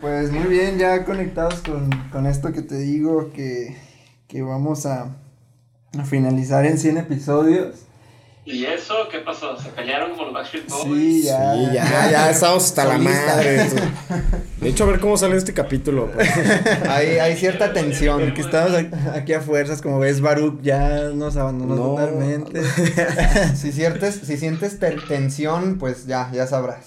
Pues muy bien, ya conectados con, con esto que te digo, que, que vamos a, a finalizar en 100 episodios. ¿Y eso qué pasó? ¿Se pelearon como los Backstreet Boys? Sí, ya. Sí, ya, ya estamos hasta la madre. De hecho, a ver cómo sale este capítulo. pues. Hay, hay cierta tensión, que estamos aquí a fuerzas, como ves, Baruch ya nos abandonó No. totalmente. si, sientes, si sientes tensión, pues ya, ya sabrás.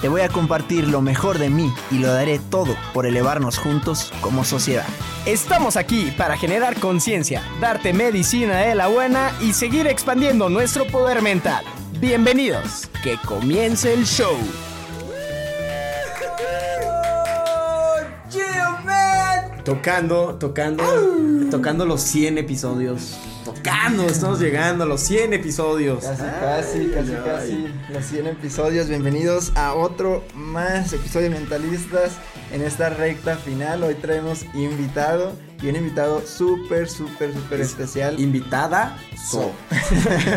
Te voy a compartir lo mejor de mí y lo daré todo por elevarnos juntos como sociedad. Estamos aquí para generar conciencia, darte medicina de la buena y seguir expandiendo nuestro poder mental. Bienvenidos, que comience el show. Tocando, tocando, tocando los 100 episodios. Tocando, estamos llegando a los 100 episodios. Casi, casi, casi, casi. Los 100 episodios. Bienvenidos a otro más episodio de Mentalistas. En esta recta final, hoy traemos invitado y un invitado súper, súper, súper especial. Invitada, so.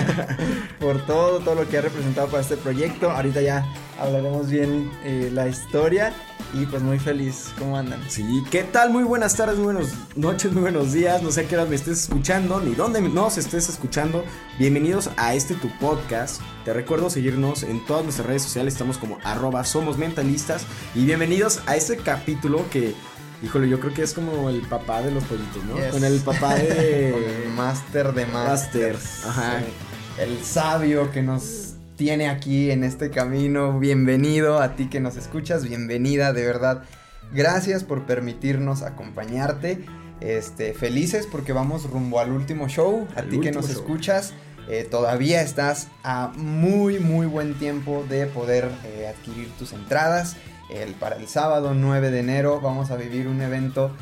por todo, todo lo que ha representado para este proyecto. Ahorita ya hablaremos bien eh, la historia y pues muy feliz. ¿Cómo andan? Sí, ¿qué tal? Muy buenas tardes, muy buenas noches, muy buenos días. No sé a qué hora me estés escuchando, ni dónde nos estés escuchando. Bienvenidos a este tu podcast. Te recuerdo seguirnos en todas nuestras redes sociales. Estamos como arroba somos mentalistas. Y bienvenidos a este capítulo que, híjole, yo creo que es como el papá de los pollitos, ¿no? Yes. Con el papá de... Con el máster de Master, masters. ajá. El sabio que nos tiene aquí en este camino. Bienvenido a ti que nos escuchas, bienvenida, de verdad. Gracias por permitirnos acompañarte. Este, felices porque vamos rumbo al último show. A ti que nos show. escuchas, eh, todavía estás a muy, muy buen tiempo de poder eh, adquirir tus entradas. El, para el sábado 9 de enero vamos a vivir un evento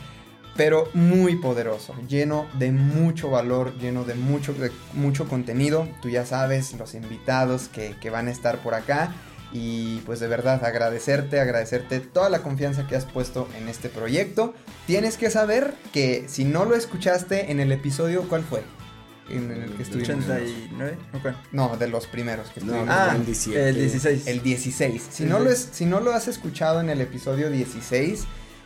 pero muy poderoso, lleno de mucho valor, lleno de mucho, de mucho contenido. Tú ya sabes los invitados que, que van a estar por acá. Y pues de verdad agradecerte, agradecerte toda la confianza que has puesto en este proyecto. Tienes que saber que si no lo escuchaste en el episodio, ¿cuál fue? En el que estuvimos. 89, ¿o cuál? No, de los primeros que estuvimos. no, Ah, el 17. El 16. el 16. Si Sí, no, sí. lo es, si no lo has escuchado en el episodio 16,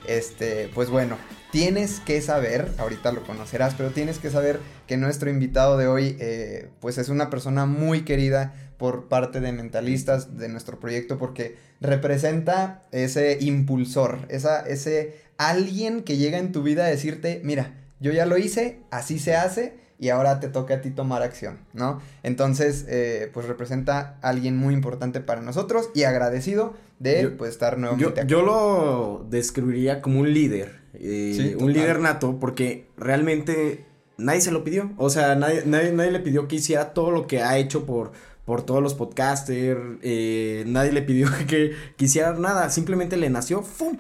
este, pues bueno, tienes que saber, ahorita lo conocerás, pero tienes que saber que nuestro invitado de hoy, eh, pues es una persona muy querida por parte de mentalistas de nuestro proyecto porque representa ese impulsor, esa, ese alguien que llega en tu vida a decirte, mira, yo ya lo hice, así se hace y ahora te toca a ti tomar acción, ¿no? Entonces, eh, pues representa a alguien muy importante para nosotros y agradecido de Yo- pues estar Yo, nuevamente aquí. yo lo describiría como un líder. Eh, Sí, un total. líder nato porque realmente nadie se lo pidió. O sea, nadie, nadie, nadie le pidió que hiciera todo lo que ha hecho por, por todos los podcasters. eh, nadie le pidió que, que hiciera nada. Simplemente le nació. ¡Fum!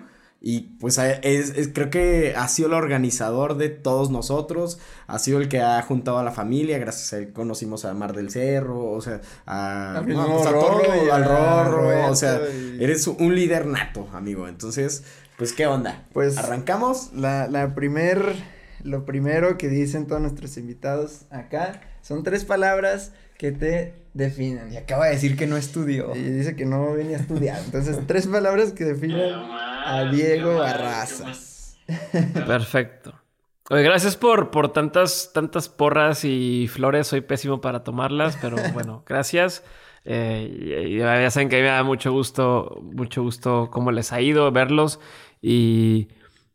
Y pues es, es- creo que ha sido el organizador de todos nosotros, ha sido el que ha juntado a la familia, gracias a él conocimos a Mar del Cerro, o sea, a, no, pues a Rorro al Rorro, Roberto o sea, eres un líder nato, amigo, entonces, pues, ¿qué onda? Pues- ¿Arrancamos? La, la primer, lo primero que dicen todos nuestros invitados acá son tres palabras que te definen. Y acaba de decir que no estudió. Y dice que no venía a estudiar. Entonces, tres palabras que definen a Diego Barrazas. Perfecto. Oye, gracias por, por tantas, tantas porras y flores. Soy pésimo para tomarlas, pero bueno, gracias. Eh, ya saben que a mí me da mucho gusto, mucho gusto cómo les ha ido verlos. Y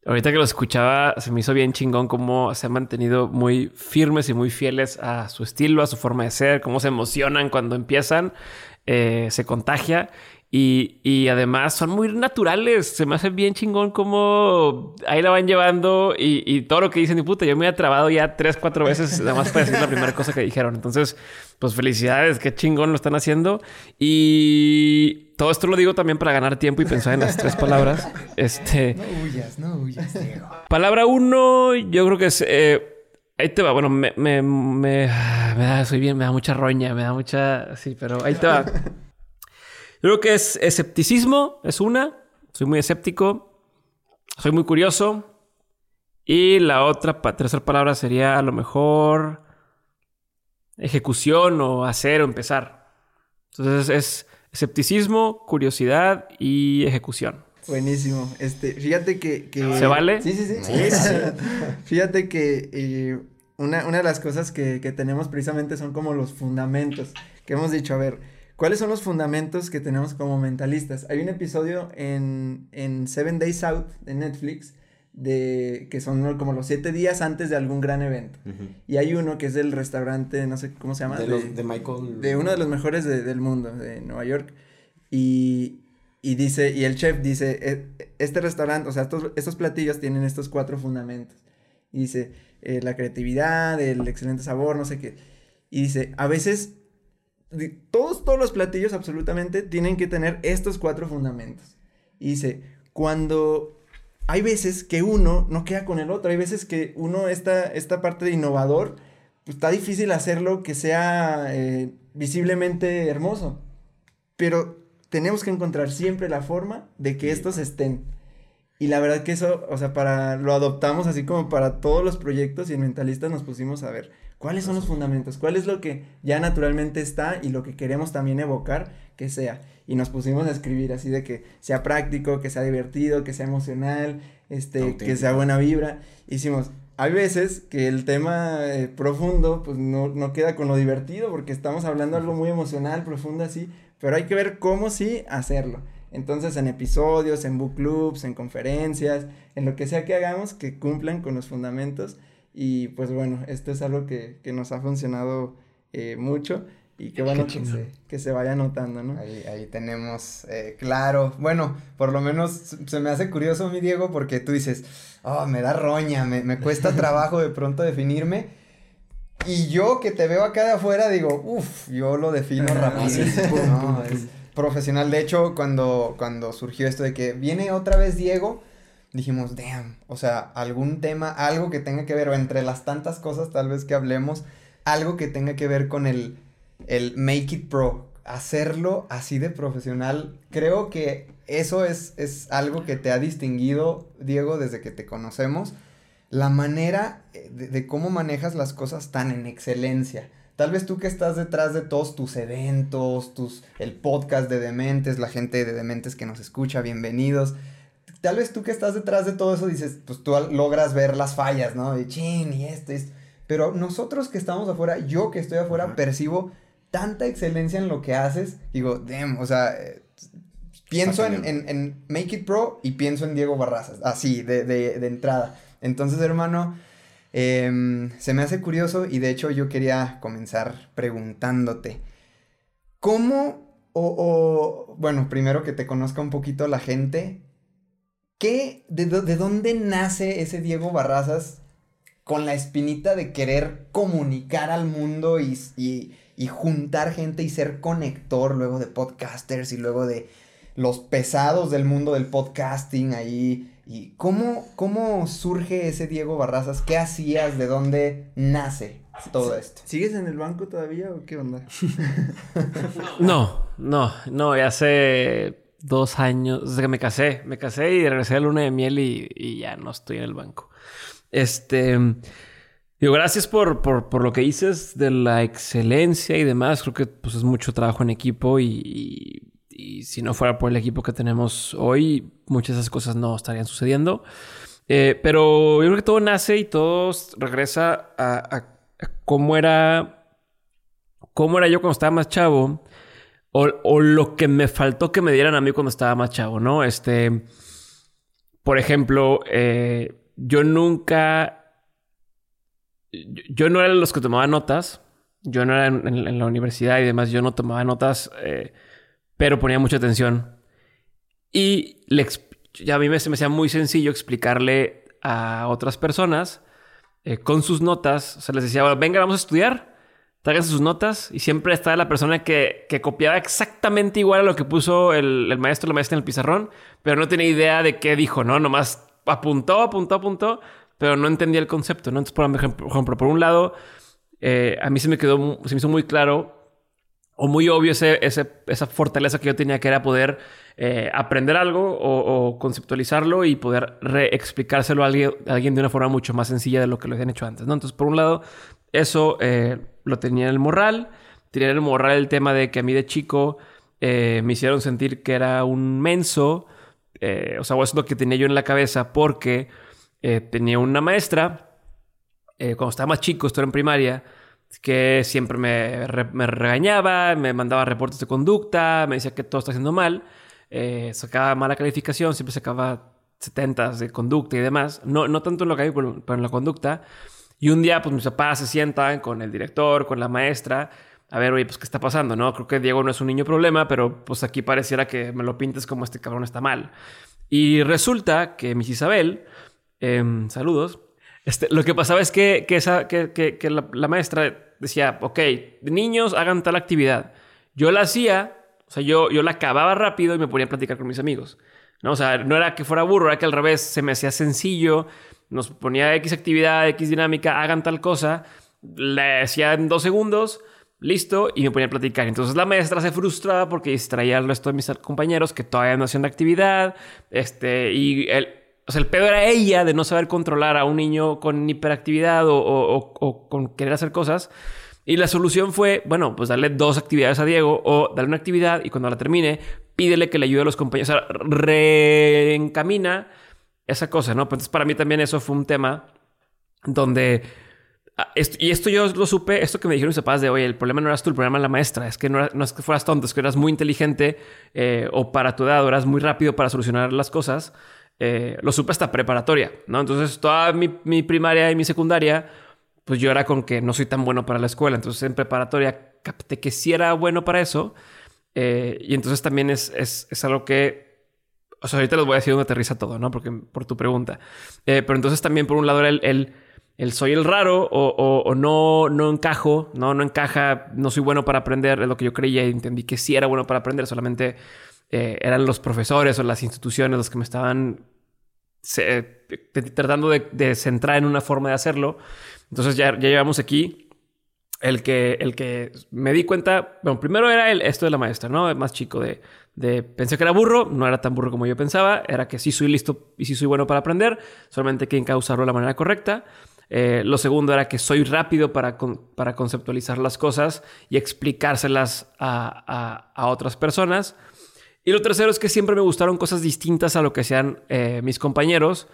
ahorita que los escuchaba, se me hizo bien chingón cómo se han mantenido muy firmes y muy fieles a su estilo, a su forma de ser, cómo se emocionan cuando empiezan, eh, se contagia. Y, y además son muy naturales. Se me hace bien chingón cómo ahí la van llevando y, y todo lo que dicen. Y puta, yo me he trabado ya tres, cuatro veces nada más para decir la primera cosa que dijeron. Entonces, pues felicidades, qué chingón lo están haciendo. Y todo esto lo digo también para ganar tiempo y pensar en las tres palabras. Este, No huyas, no huyas, Diego. palabra uno, yo creo que es. eh, ahí te va. Bueno, me, me, me, me da, soy bien, me da mucha roña, me da mucha. Sí, pero ahí te va. Yo creo que es escepticismo, es una. Soy muy escéptico. Soy muy curioso. Y la otra, pa- tercera palabra sería a lo mejor ejecución o hacer o empezar. Entonces es escepticismo, curiosidad y ejecución. Buenísimo. Este, fíjate que, que- ¿Se vale? Sí, sí, sí. fíjate que eh, una, una de las cosas que, que tenemos precisamente son como los fundamentos. Que hemos dicho, a ver, ¿cuáles son los fundamentos que tenemos como mentalistas? Hay un episodio en, en Seven Days Out de Netflix. De, que son como los siete días antes de algún gran evento. Y hay uno que es del restaurante, no sé cómo se llama. De, los- de Michael. de uno de los mejores de- del mundo, de Nueva York. Y, y dice, y el chef dice, "E- este restaurante, o sea, estos, estos platillos tienen estos cuatro fundamentos. Y dice, eh, la creatividad, el excelente sabor, no sé qué. Y dice, a veces, todos, todos los platillos absolutamente tienen que tener estos cuatro fundamentos. Y dice, cuando hay veces que uno no queda con el otro, hay veces que uno, esta, esta parte de innovador, pues está difícil hacerlo que sea eh, visiblemente hermoso. Pero tenemos que encontrar siempre la forma de que estos estén. Y la verdad que eso, o sea, para lo adoptamos así como para todos los proyectos y en Mentalistas nos pusimos a ver cuáles son los fundamentos, cuál es lo que ya naturalmente está y lo que queremos también evocar que sea. Y nos pusimos a escribir así de que sea práctico, que sea divertido, que sea emocional, este, que Auténtico. sea buena vibra. Hicimos, hay veces que el tema eh, profundo pues no, no queda con lo divertido porque estamos hablando algo muy emocional, profundo así, pero hay que ver cómo sí hacerlo. Entonces en episodios, en book clubs, en conferencias, en lo que sea que hagamos que cumplan con los fundamentos y pues bueno, esto es algo que, que nos ha funcionado eh, mucho y qué bueno que se, que se vaya notando, ¿no? Ahí, ahí tenemos, eh, claro, bueno, por lo menos se me hace curioso, mi Diego, porque tú dices, oh, me da roña, me, me cuesta trabajo de pronto definirme. Y yo que te veo acá de afuera digo, uff, yo lo defino rapidísimo, ¿no? Es profesional. De hecho, cuando, cuando surgió esto de que viene otra vez Diego, dijimos, damn, o sea, algún tema, algo que tenga que ver, o entre las tantas cosas tal vez que hablemos, algo que tenga que ver con el, el make it pro, hacerlo así de profesional. Creo que eso es, es algo que te ha distinguido, Diego, desde que te conocemos. La manera eh, de, de cómo manejas las cosas tan en excelencia. Tal vez tú que estás detrás de todos tus eventos, tus, el podcast de Dementes, la gente de Dementes que nos escucha, bienvenidos. Tal vez tú que estás detrás de todo eso dices, pues tú logras ver las fallas, ¿no? De chin y esto, y esto. Pero nosotros que estamos afuera, yo que estoy afuera, percibo tanta excelencia en lo que haces. Digo, damn, o sea, eh, pienso en, en- en Make It Pro y pienso en Diego Barrazas, así, de, de- de entrada. Entonces, hermano, em, se me hace curioso y de hecho yo quería comenzar preguntándote, ¿cómo, o, o, bueno, primero que te conozca un poquito la gente, ¿qué, de, dó- de dónde nace ese Diego Barrazas con la espinita de querer comunicar al mundo y, y- y juntar gente y ser conector luego de podcasters y luego de los pesados del mundo del podcasting ahí? ¿Y cómo, cómo surge ese Diego Barrazas? ¿Qué hacías? ¿De dónde nace todo esto? ¿Sigues en el banco todavía o qué onda? No, no, no, ya hace dos años, desde que me casé, me casé y regresé a luna de miel y, ya no estoy en el banco. Este, digo, gracias por, por, por lo que dices de la excelencia y demás. Creo que pues es mucho trabajo en equipo y si no fuera por el equipo que tenemos hoy, muchas de esas cosas no estarían sucediendo. Eh, pero yo creo que todo nace y todo regresa a, a- a cómo era. cómo era yo cuando estaba más chavo. O, lo que me faltó que me dieran a mí cuando estaba más chavo, ¿no? Este. Por ejemplo, eh, yo nunca. Yo, no era de los que tomaba notas. Yo no era en, la universidad y demás. Yo no tomaba notas, eh, pero ponía mucha atención. Y ya a mí me, me hacía muy sencillo explicarle a otras personas eh, con sus notas. O sea, les decía, "Bueno, venga, vamos a estudiar. Tráiganse sus notas. Y siempre estaba la persona que, que copiaba exactamente igual a lo que puso el, el maestro o la maestra en el pizarrón, pero no tenía idea de qué dijo, ¿no? Nomás apuntó, apuntó, apuntó, pero no entendía el concepto, ¿no? Entonces, por ejemplo, por, un lado, eh, a mí se me quedó, se me hizo muy claro o muy obvio ese, ese- esa fortaleza que yo tenía, que era poder eh, aprender algo o, o conceptualizarlo y poder reexplicárselo a alguien, a alguien de una forma mucho más sencilla de lo que lo habían hecho antes. ¿no? Entonces, por un lado, eso eh, lo tenía en el morral. Tenía en el morral el tema de que a mí de chico eh, me hicieron sentir que era un menso. eh, o sea, eso es lo que tenía yo en la cabeza porque eh, tenía una maestra cuando estaba más chico, esto era en primaria, que siempre me, re- me regañaba, me mandaba reportes de conducta, me decía que todo está haciendo mal, sacaba mala calificación, siempre sacaba 70 de conducta y demás, no, no tanto en lo que hay, pero en la conducta. Y un día, pues mis papás se sientan con el director, con la maestra, a ver, oye, pues qué está pasando, ¿no? Creo que Diego no es un niño problema, pero pues aquí pareciera que me lo pintes como este cabrón está mal. Y resulta que Miss Isabel, em, saludos, este, lo que pasaba es que, que, la maestra decía, ok, niños hagan tal actividad. Yo la hacía, o sea, yo, yo la acababa rápido y me ponía a platicar con mis amigos. ¿no? O sea, no era que fuera burro, era que al revés se me hacía sencillo, nos ponía X actividad, X dinámica, hagan tal cosa, la hacía en dos segundos, listo, y me ponía a platicar. Entonces la maestra se frustraba porque distraía al resto de mis compañeros que todavía no hacían la actividad, este, y el, o sea, el pedo era ella de no saber controlar a un niño con hiperactividad o, o- o- o con querer hacer cosas. Y la solución fue, bueno, pues darle dos actividades a Diego o darle una actividad y cuando la termine, pídele que le ayude a los compañeros. O sea, reencamina esa cosa, ¿no? Pues entonces para mí también eso fue un tema donde... ah, y esto yo lo supe, esto que me dijeron mis papás de, oye, el problema no eras tú, el problema era la maestra, es que no, es que fueras tonto, es que eras muy inteligente eh, o para tu edad, eras muy rápido para solucionar las cosas. Eh, lo supe hasta preparatoria, ¿no? Entonces toda mi, mi primaria y mi secundaria, pues yo era con que no soy tan bueno para la escuela, entonces en preparatoria capté que sí era bueno para eso. eh, y entonces también es, es, es algo que o sea, ahorita les voy a decir dónde aterriza todo, ¿no? Porque por tu pregunta. Eh, pero entonces también por un lado era el, el, soy el raro o, no, no encajo, no, no encaja, no soy bueno para aprender, es lo que yo creía y entendí que sí era bueno para aprender, solamente eh, eran los profesores o las instituciones los que me estaban tratando de, de centrar en una forma de hacerlo. Entonces ya, ya llevamos aquí el que, el que me di cuenta, bueno, primero era el, esto de la maestra, ¿no? Más chico de, de, pensé que era burro, no era tan burro como yo pensaba, era que sí soy listo y sí soy bueno para aprender, solamente que usarlo de la manera correcta. Eh, lo segundo era que soy rápido para, con- para conceptualizar las cosas y explicárselas a, a- a otras personas. Y lo tercero es que siempre me gustaron cosas distintas a lo que hacían eh, mis compañeros.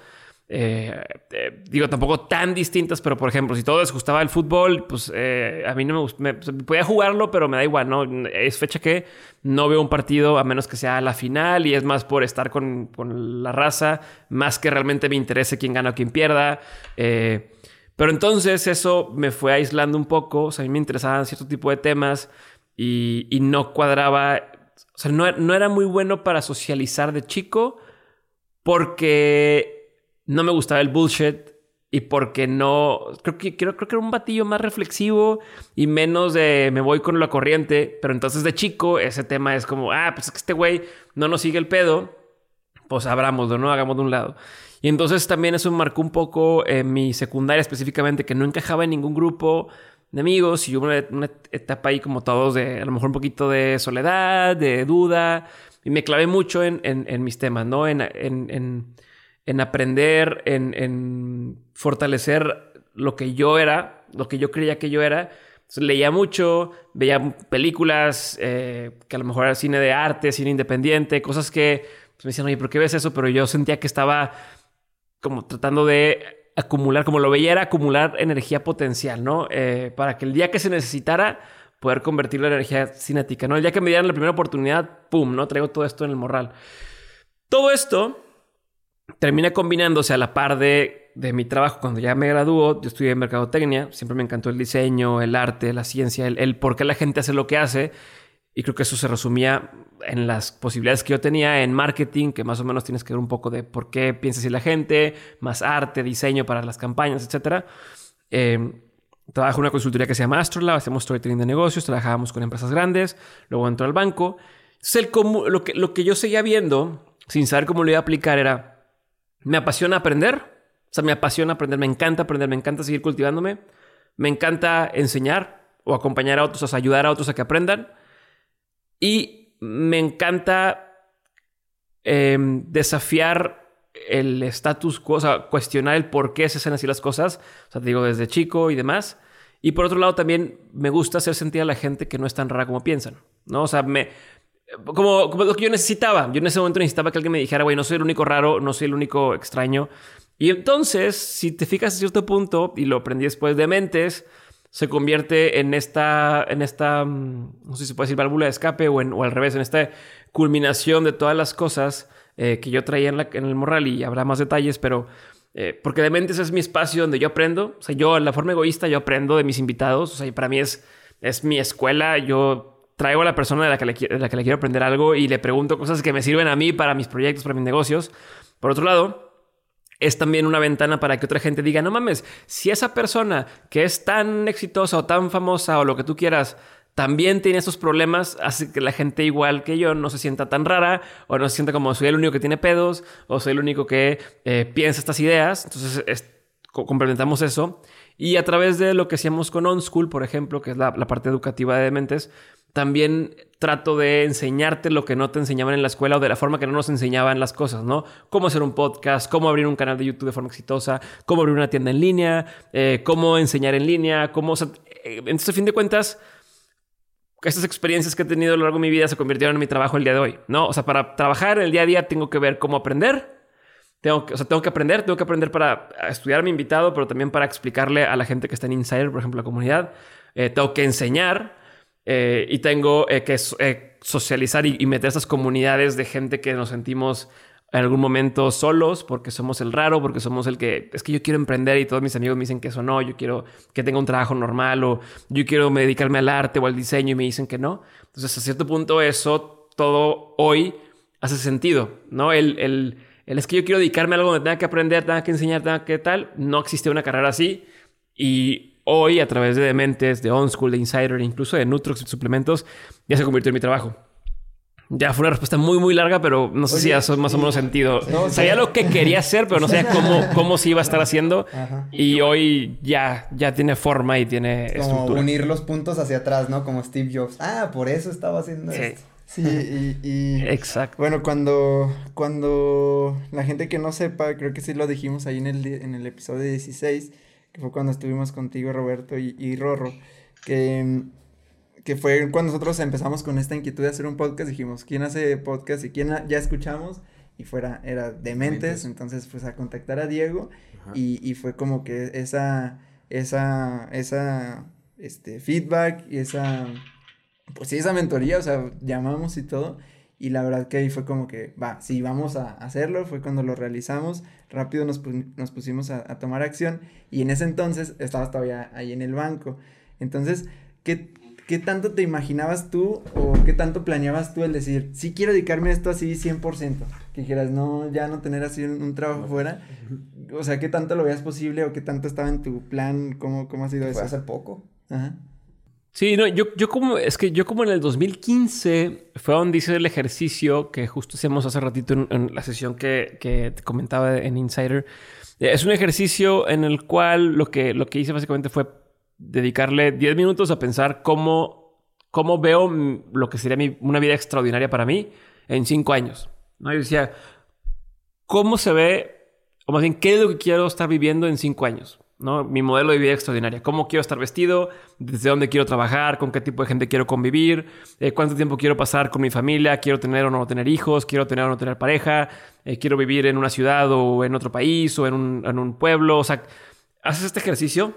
Eh, eh, digo, tampoco tan distintas, pero por ejemplo, si todos les gustaba el fútbol, pues eh, a mí no me gusta. podía jugarlo, pero me da igual, ¿no? Es fecha que no veo un partido a menos que sea la final y es más por estar con, con la raza, más que realmente me interese quién gana o quién pierda. Pero entonces eso me fue aislando un poco. O sea, a mí me interesaban cierto tipo de temas y, y no cuadraba. O sea, no, no era muy bueno para socializar de chico porque no me gustaba el bullshit y porque no. Creo que, creo, creo que era un batillo más reflexivo y menos de me voy con la corriente. Pero entonces de chico, ese tema es como, ah, pues es que este güey no nos sigue el pedo. Pues abrámoslo, ¿no? Hagamos de un lado. Y entonces también eso marcó un poco en mi secundaria específicamente, que no encajaba en ningún grupo de amigos y hubo una, una etapa ahí como todos de a lo mejor un poquito de soledad, de duda. Y me clavé mucho en, mis temas, ¿no? En- en- en aprender, en, en fortalecer lo que yo era, lo que yo creía que yo era. Leía mucho, veía películas, eh, que a lo mejor era cine de arte, cine independiente, cosas que pues, me decían, oye, ¿por qué ves eso? Pero yo sentía que estaba como tratando de acumular, como lo veía, era acumular energía potencial, ¿no? Eh, para que el día que se necesitara poder convertirlo en energía cinética, ¿no? El día que me dieran la primera oportunidad, ¡pum!, ¿no? Traigo todo esto en el morral. Todo esto termina combinándose a la par de, de mi trabajo. Cuando ya me graduó, yo estudié en mercadotecnia, siempre me encantó el diseño, el arte, la ciencia, el, por qué la gente hace lo que hace. Y creo que eso se resumía en las posibilidades que yo tenía en marketing, que más o menos tienes que ver un poco de por qué piensa así la gente, más arte, diseño para las campañas, etc. Eh, trabajo en una consultoría que se llama Astrolab, hacemos storytelling de negocios, trabajábamos con empresas grandes, luego entró al banco. Entonces, el lo, que, lo que yo seguía viendo, sin saber cómo lo iba a aplicar, era, me apasiona aprender, o sea, me apasiona aprender, me encanta aprender, me encanta seguir cultivándome, me encanta enseñar o acompañar a otros, o sea, ayudar a otros a que aprendan. Y me encanta eh, desafiar el status quo, o sea, cuestionar el por qué se hacen así las cosas, o sea, te digo, desde chico y demás. Y por otro lado, también me gusta hacer sentir a la gente que no es tan rara como piensan, ¿no? O sea, me, como, como lo que yo necesitaba. Yo en ese momento necesitaba que alguien me dijera, güey, no soy el único raro, no soy el único extraño. Y entonces, si te fijas a cierto punto, y lo aprendí después de Mentes, se convierte en esta, en esta, mm, no sé si se puede decir válvula de escape o, en, o al revés, en esta culminación de todas las cosas eh, que yo traía en, la, en, el morral y habrá más detalles, pero eh, porque de mente ese es mi espacio donde yo aprendo. O sea, yo, la forma egoísta, yo aprendo de mis invitados. O sea, para mí es, es mi escuela. Yo traigo a la persona de la, que le, de la que le quiero aprender algo y le pregunto cosas que me sirven a mí para mis proyectos, para mis negocios. Por otro lado, es también una ventana para que otra gente diga, no mames, si esa persona que es tan exitosa o tan famosa o lo que tú quieras, también tiene esos problemas, hace que la gente igual que yo no se sienta tan rara o no se sienta como soy el único que tiene pedos o soy el único que eh, piensa estas ideas. Entonces es, complementamos eso. Y a través de lo que hacíamos con On School, por ejemplo, que es la, parte educativa de Dementes, también trato de enseñarte lo que no te enseñaban en la escuela o de la forma que no nos enseñaban las cosas, ¿no? Cómo hacer un podcast, cómo abrir un canal de YouTube de forma exitosa, cómo abrir una tienda en línea, eh, cómo enseñar en línea, cómo... O eh, entonces, a fin de cuentas, estas experiencias que he tenido a lo largo de mi vida se convirtieron en mi trabajo el día de hoy, ¿no? O sea, para trabajar el día a día tengo que ver cómo aprender, tengo que, o sea, tengo que aprender, tengo que aprender para estudiar a mi invitado, pero también para explicarle a la gente que está en Insider, por ejemplo, la comunidad. Eh, tengo que enseñar, eh, y tengo eh, que eh, socializar y, y, meter esas comunidades de gente que nos sentimos en algún momento solos porque somos el raro, porque somos el que es que yo quiero emprender y todos mis amigos me dicen que eso no, yo quiero que tenga un trabajo normal o yo quiero dedicarme al arte o al diseño y me dicen que no. Entonces, a cierto punto, eso todo hoy hace sentido, ¿no? El, el, el es que yo quiero dedicarme a algo donde tenga que aprender, tenga que enseñar, tenga que tal. No existe una carrera así y hoy a través de Dementes, de OnSchool, de Insider, incluso de Nutrox y suplementos, ya se convirtió en mi trabajo. Ya fue una respuesta muy, muy larga, pero no sé Oye, si eso más o menos sentido. No, sabía lo que quería hacer, pero no sabía cómo, cómo se iba a estar haciendo. Ajá. Y hoy ya, ya tiene forma y tiene Como estructura. unir los puntos hacia atrás, ¿no? Como Steve Jobs. Ah, por eso estaba haciendo Sí. esto. Sí, y, y- Exacto. Bueno, cuando, cuando la gente que no sepa, creo que sí lo dijimos ahí en el, en el episodio 16, que fue cuando estuvimos contigo, Roberto y, y Rorro, que, que fue cuando nosotros empezamos con esta inquietud de hacer un podcast, dijimos, ¿quién hace podcast y quién ya escuchamos? Y fuera, era Dementes, Dementes. entonces pues a contactar a Diego y, y fue como que esa, esa, esa, este, feedback y esa, pues sí, esa mentoría, o sea, llamamos y todo. Y la verdad que ahí fue como que, va, sí, vamos a hacerlo. Fue cuando lo realizamos. Rápido nos, nos pusimos a, a tomar acción. Y en ese entonces estabas todavía ahí en el banco. Entonces, ¿qué, ¿qué tanto te imaginabas tú o qué tanto planeabas tú el decir, sí quiero dedicarme a esto así 100%? Que dijeras, no, ya no tener así un, un trabajo fuera. O sea, ¿qué tanto lo veías posible o qué tanto estaba en tu plan? ¿Cómo, cómo ha sido Fue eso? hace poco. Ajá. Sí, no, yo, yo como, es que yo como en el 2015 fue donde hice el ejercicio que justo hacíamos hace ratito en, en la sesión que, que te comentaba en Insider. Eh, Es un ejercicio en el cual lo que, lo que hice básicamente fue dedicarle 10 minutos a pensar cómo, cómo veo lo que sería mi- una vida extraordinaria para mí en 5 años. ¿no? Yo decía, ¿cómo se ve, o más bien, qué es lo que quiero estar viviendo en 5 años? ¿No? Mi modelo de vida extraordinaria. ¿Cómo quiero estar vestido? ¿Desde dónde quiero trabajar? ¿Con qué tipo de gente quiero convivir? Eh, ¿Cuánto tiempo quiero pasar con mi familia? ¿Quiero tener o no tener hijos? ¿Quiero tener o no tener pareja? Eh, ¿Quiero vivir en una ciudad o en otro país o en un, en un pueblo? O sea, haces este ejercicio,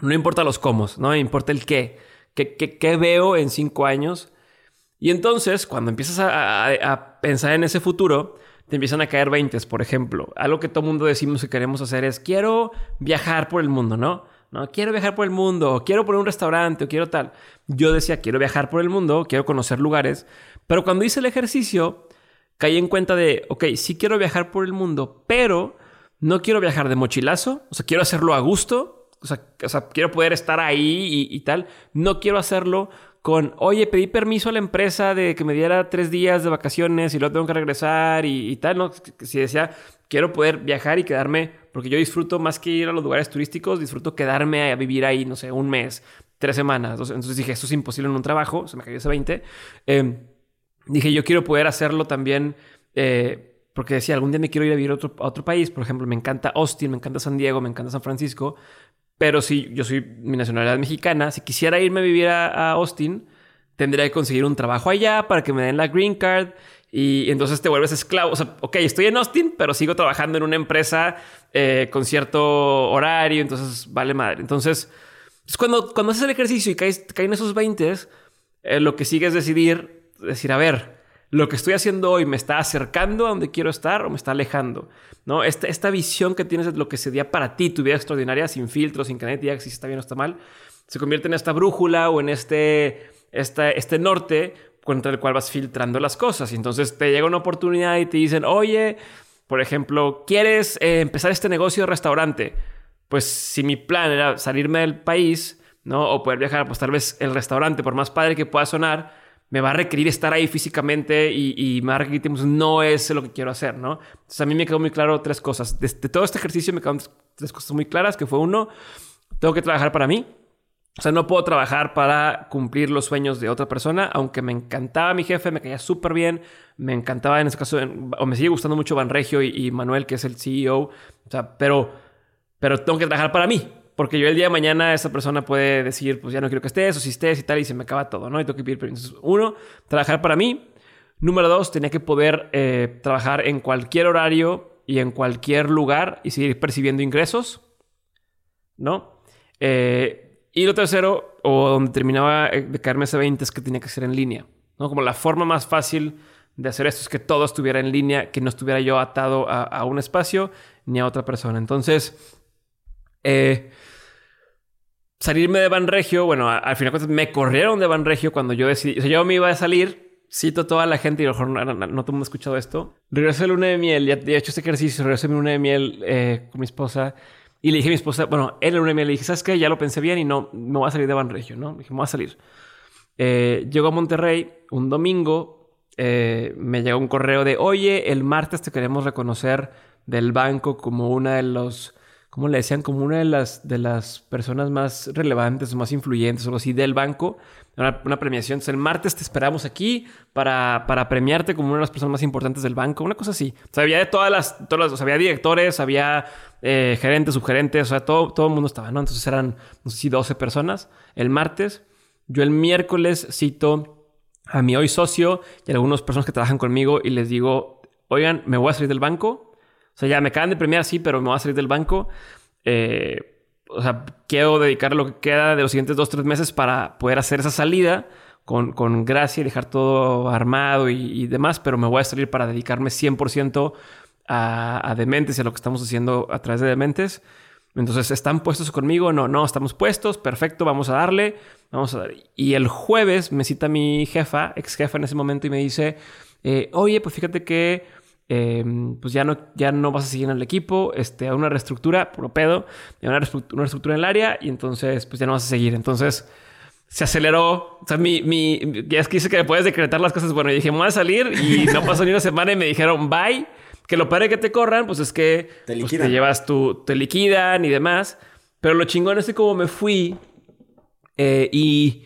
no importa los cómo, no importa el qué. ¿Qué, qué, qué veo en cinco años? Y entonces, cuando empiezas a, pensar en ese futuro, te empiezan a caer 20, por ejemplo. Algo que todo mundo decimos que queremos hacer es, quiero viajar por el mundo, ¿no? No, quiero viajar por el mundo, o quiero poner un restaurante, o quiero tal. Yo decía, quiero viajar por el mundo, quiero conocer lugares. Pero cuando hice el ejercicio, caí en cuenta de, ok, sí quiero viajar por el mundo, pero no quiero viajar de mochilazo, o sea, quiero hacerlo a gusto, o sea, o sea, quiero poder estar ahí y, y tal. No quiero hacerlo con, oye, pedí permiso a la empresa de que me diera tres días de vacaciones y luego tengo que regresar y, y tal, ¿no? Si decía, quiero poder viajar y quedarme, porque yo disfruto más que ir a los lugares turísticos, disfruto quedarme a vivir ahí, no sé, un mes, tres semanas. Entonces, dije, esto es imposible en un trabajo, se me cayó ese 20. Eh, dije, yo quiero poder hacerlo también. eh, porque decía, algún día me quiero ir a vivir a otro, a otro país. Por ejemplo, me encanta Austin, me encanta San Diego, me encanta San Francisco. Pero si yo soy mi nacionalidad mexicana, si quisiera irme a vivir a, Austin, tendría que conseguir un trabajo allá para que me den la green card. Y entonces te vuelves esclavo. O sea, ok, estoy en Austin, pero sigo trabajando en una empresa eh, con cierto horario. Entonces vale madre. Entonces, pues cuando, cuando haces el ejercicio y caes, caen esos 20, eh, lo que sigue es decidir, decir, a ver, lo que estoy haciendo hoy me está acercando a donde quiero estar o me está alejando. ¿no? Esta, esta visión que tienes de lo que sería para ti tu vida extraordinaria, sin filtros, sin que si está bien o está mal, se convierte en esta brújula o en este, esta, este norte contra el cual vas filtrando las cosas. Y entonces te llega una oportunidad y te dicen, oye, por ejemplo, ¿quieres eh, empezar este negocio de restaurante? Pues si mi plan era salirme del país, ¿no? O poder viajar, pues tal vez el restaurante, por más padre que pueda sonar, me va a requerir estar ahí físicamente y, y me va a requerir. No es lo que quiero hacer, ¿no? Entonces a mí me quedó muy claro tres cosas. De, de todo este ejercicio me quedaron tres cosas muy claras, que fue uno, tengo que trabajar para mí. O sea, no puedo trabajar para cumplir los sueños de otra persona, aunque me encantaba mi jefe, me caía súper bien, me encantaba en este caso, o me sigue gustando mucho Banregio y, y Manuel, que es el CEO, o sea, pero, pero tengo que trabajar para mí, porque yo el día de mañana esa persona puede decir, pues ya no quiero que estés, o si estés y tal, y se me acaba todo, ¿no? Y tengo que pedir permiso. Entonces, uno, trabajar para mí. Número dos, tenía que poder eh, trabajar en cualquier horario y en cualquier lugar y seguir percibiendo ingresos, ¿no? Eh, y lo tercero, o donde terminaba eh, de caerme ese 20, es que tenía que ser en línea, ¿no? Como la forma más fácil de hacer esto es que todo estuviera en línea, que no estuviera yo atado a, a un espacio ni a otra persona. Entonces, eh, salirme de Banregio, bueno, al final de me corrieron de Banregio cuando yo decidí, o sea, yo me iba a salir, cito a toda la gente y a lo mejor no, no, no todo el mundo ha escuchado esto. Regresé a luna de miel, ya, ya he hecho este ejercicio, regresé a mi luna de miel eh, con mi esposa y le dije a mi esposa, bueno, en la luna de miel le dije, ¿sabes qué? Ya lo pensé bien y no, me voy a salir de Banregio, ¿no? Le dije, me voy a salir. Eh, llego a Monterrey un domingo, eh, me llegó un correo de, oye, el martes te queremos reconocer del banco como una de los, ¿cómo le decían? Como una de las, de las personas más relevantes más influyentes o algo así del banco. Una, premiación. Entonces, el martes te esperamos aquí para, para premiarte como una de las personas más importantes del banco. Una cosa así. O sea, había de todas las, todas las- había directores, había eh, gerentes, subgerentes, o sea, todo, todo el mundo estaba, ¿no? Entonces eran, no sé si 12 personas el martes. Yo el miércoles cito a mi hoy socio y a algunas personas que trabajan conmigo y les digo, oigan, me voy a salir del banco. O sea, ya me acaban de premiar, sí, pero me voy a salir del banco. Eh, o sea, quiero dedicar lo que queda de los siguientes dos, tres meses para poder hacer esa salida con, con gracia y dejar todo armado y, y demás, pero me voy a salir para dedicarme 100% a, a Dementes y a lo que estamos haciendo a través de Dementes. Entonces, ¿están puestos conmigo? No, no, estamos puestos. Perfecto, vamos a darle. Vamos a dar. Y el jueves me cita mi jefa, ex jefa en ese momento, y me dice: eh, Oye, pues fíjate que eh, pues ya no, ya no vas a seguir en el equipo, este, a una reestructura, puro pedo, a una, una reestructura en el área, y entonces, pues ya no vas a seguir. Entonces, se aceleró. O sea, mi, mi, ya es que dice que puedes decretar las cosas. Bueno, y dije, me voy a salir y no pasó ni una semana y me dijeron, bye. Que lo padre que te corran, pues es que Te pues, liquidan. llevas tu, te liquidan y demás. Pero lo chingón es que como me fui eh, y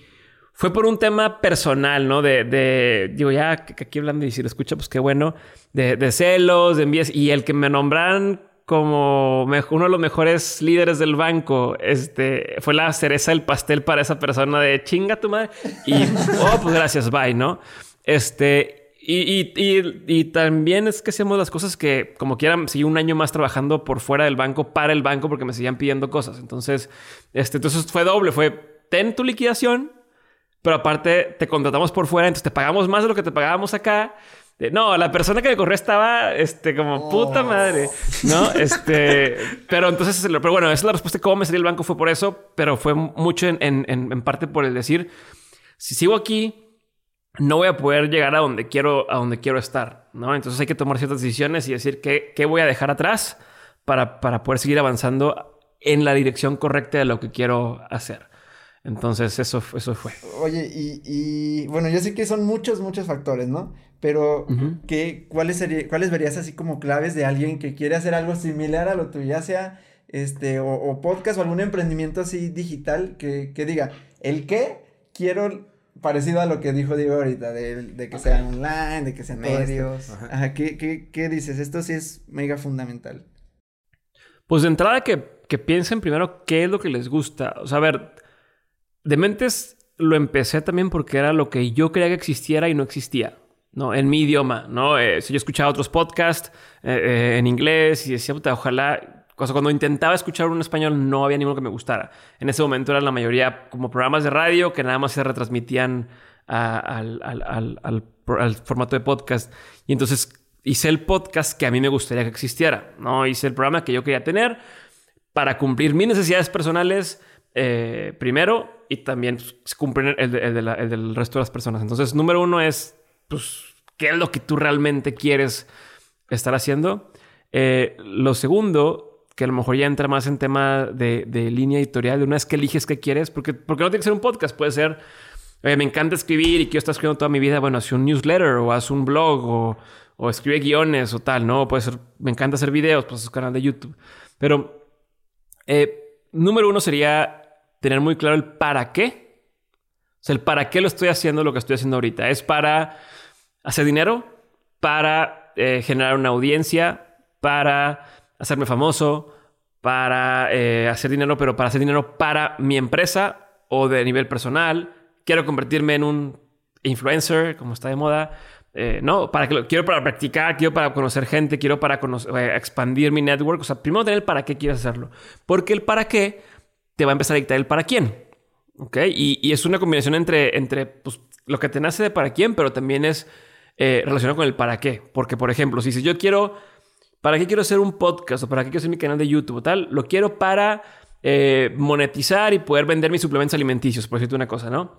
fue por un tema personal, ¿no? De, de digo, ya aquí hablando y si lo escucha, pues qué bueno, de, celos, de envías y el que me nombraran como uno de los mejores líderes del banco, este, fue la cereza del pastel para esa persona de chinga tu madre. Y, oh, pues gracias, bye, ¿no? Este, y, y, y, y también es que hacemos las cosas que, como quieran, seguí un año más trabajando por fuera del banco, para el banco, porque me seguían pidiendo cosas. Entonces, este, entonces fue doble, fue, ten tu liquidación, pero aparte te contratamos por fuera, entonces te pagamos más de lo que te pagábamos acá. Eh, No, la persona que me corrió estaba, este, como puta madre, ¿no? Este, pero entonces, pero bueno, esa es la respuesta de cómo me salí del banco fue por eso, pero fue mucho en, en, en- en parte por el decir, si sigo aquí, no voy a poder llegar a donde quiero, a donde quiero estar, ¿no? Entonces hay que tomar ciertas decisiones y decir qué, qué voy a dejar atrás para, para poder seguir avanzando en la dirección correcta de lo que quiero hacer. Entonces eso, eso fue. Oye, y, y bueno, yo sé que son muchos, muchos factores, ¿no? Pero, ¿qué, cuáles, sería, ¿cuáles verías así como claves de alguien que quiere hacer algo similar a lo tuyo? Ya sea, este, o, o podcast o algún emprendimiento así digital que, que diga, el qué quiero parecido a lo que dijo Diego ahorita, de, de que sea online, de que sea todo esto. Medios. Ajá, ¿qué, qué, qué dices? Esto sí es mega fundamental. Pues de entrada que, que piensen primero qué es lo que les gusta. O sea, a ver, Dementes lo empecé también porque era lo que yo creía que existiera y no existía, ¿no? En mi idioma, ¿no? Eh, si yo escuchaba otros podcasts eh, eh, en inglés y decía, puta, ojalá... O cuando intentaba escuchar uno español no había ninguno que me gustara. En ese momento eran la mayoría como programas de radio que nada más se retransmitían al, al- al- al formato de podcast. Y entonces hice el podcast que a mí me gustaría que existiera, ¿no? Hice el programa que yo quería tener para cumplir mis necesidades personales eh, primero y también pues, cumplir el, del resto de las personas. Entonces, número uno es, pues, ¿qué es lo que tú realmente quieres estar haciendo? Eh, lo segundo, que a lo mejor ya entra más en tema de, línea editorial, de una vez que eliges qué quieres, porque, porque no tiene que ser un podcast, puede ser, "Oye, me encanta escribir y quiero estar escribiendo toda mi vida, bueno, haz un newsletter o haz un blog o, o escribe guiones o tal, ¿no? Puede ser, me encanta hacer videos, pues es un canal de YouTube. Pero eh, número uno sería tener muy claro el para qué. O sea, el para qué lo estoy haciendo lo que estoy haciendo ahorita. ¿Es para hacer dinero? ¿Para eh, generar una audiencia? ¿Para hacerme famoso? ¿Para eh, hacer dinero, pero para hacer dinero para mi empresa o de nivel personal? ¿Quiero convertirme en un influencer, como está de moda? Eh, no, para que lo, quiero para practicar, quiero para conocer gente, quiero para expandir mi network. O sea, primero tener el para qué quieres hacerlo. Porque el para qué te va a empezar a dictar el para quién. ¿Ok? Y, es una combinación entre, entre pues, lo que te nace de para quién, pero también es eh, relacionado con el para qué. Porque, por ejemplo, si dices yo quiero, ¿para qué quiero hacer un podcast o para qué quiero hacer mi canal de YouTube o tal? Lo quiero para eh, monetizar y poder vender mis suplementos alimenticios, por decirte una cosa, ¿no?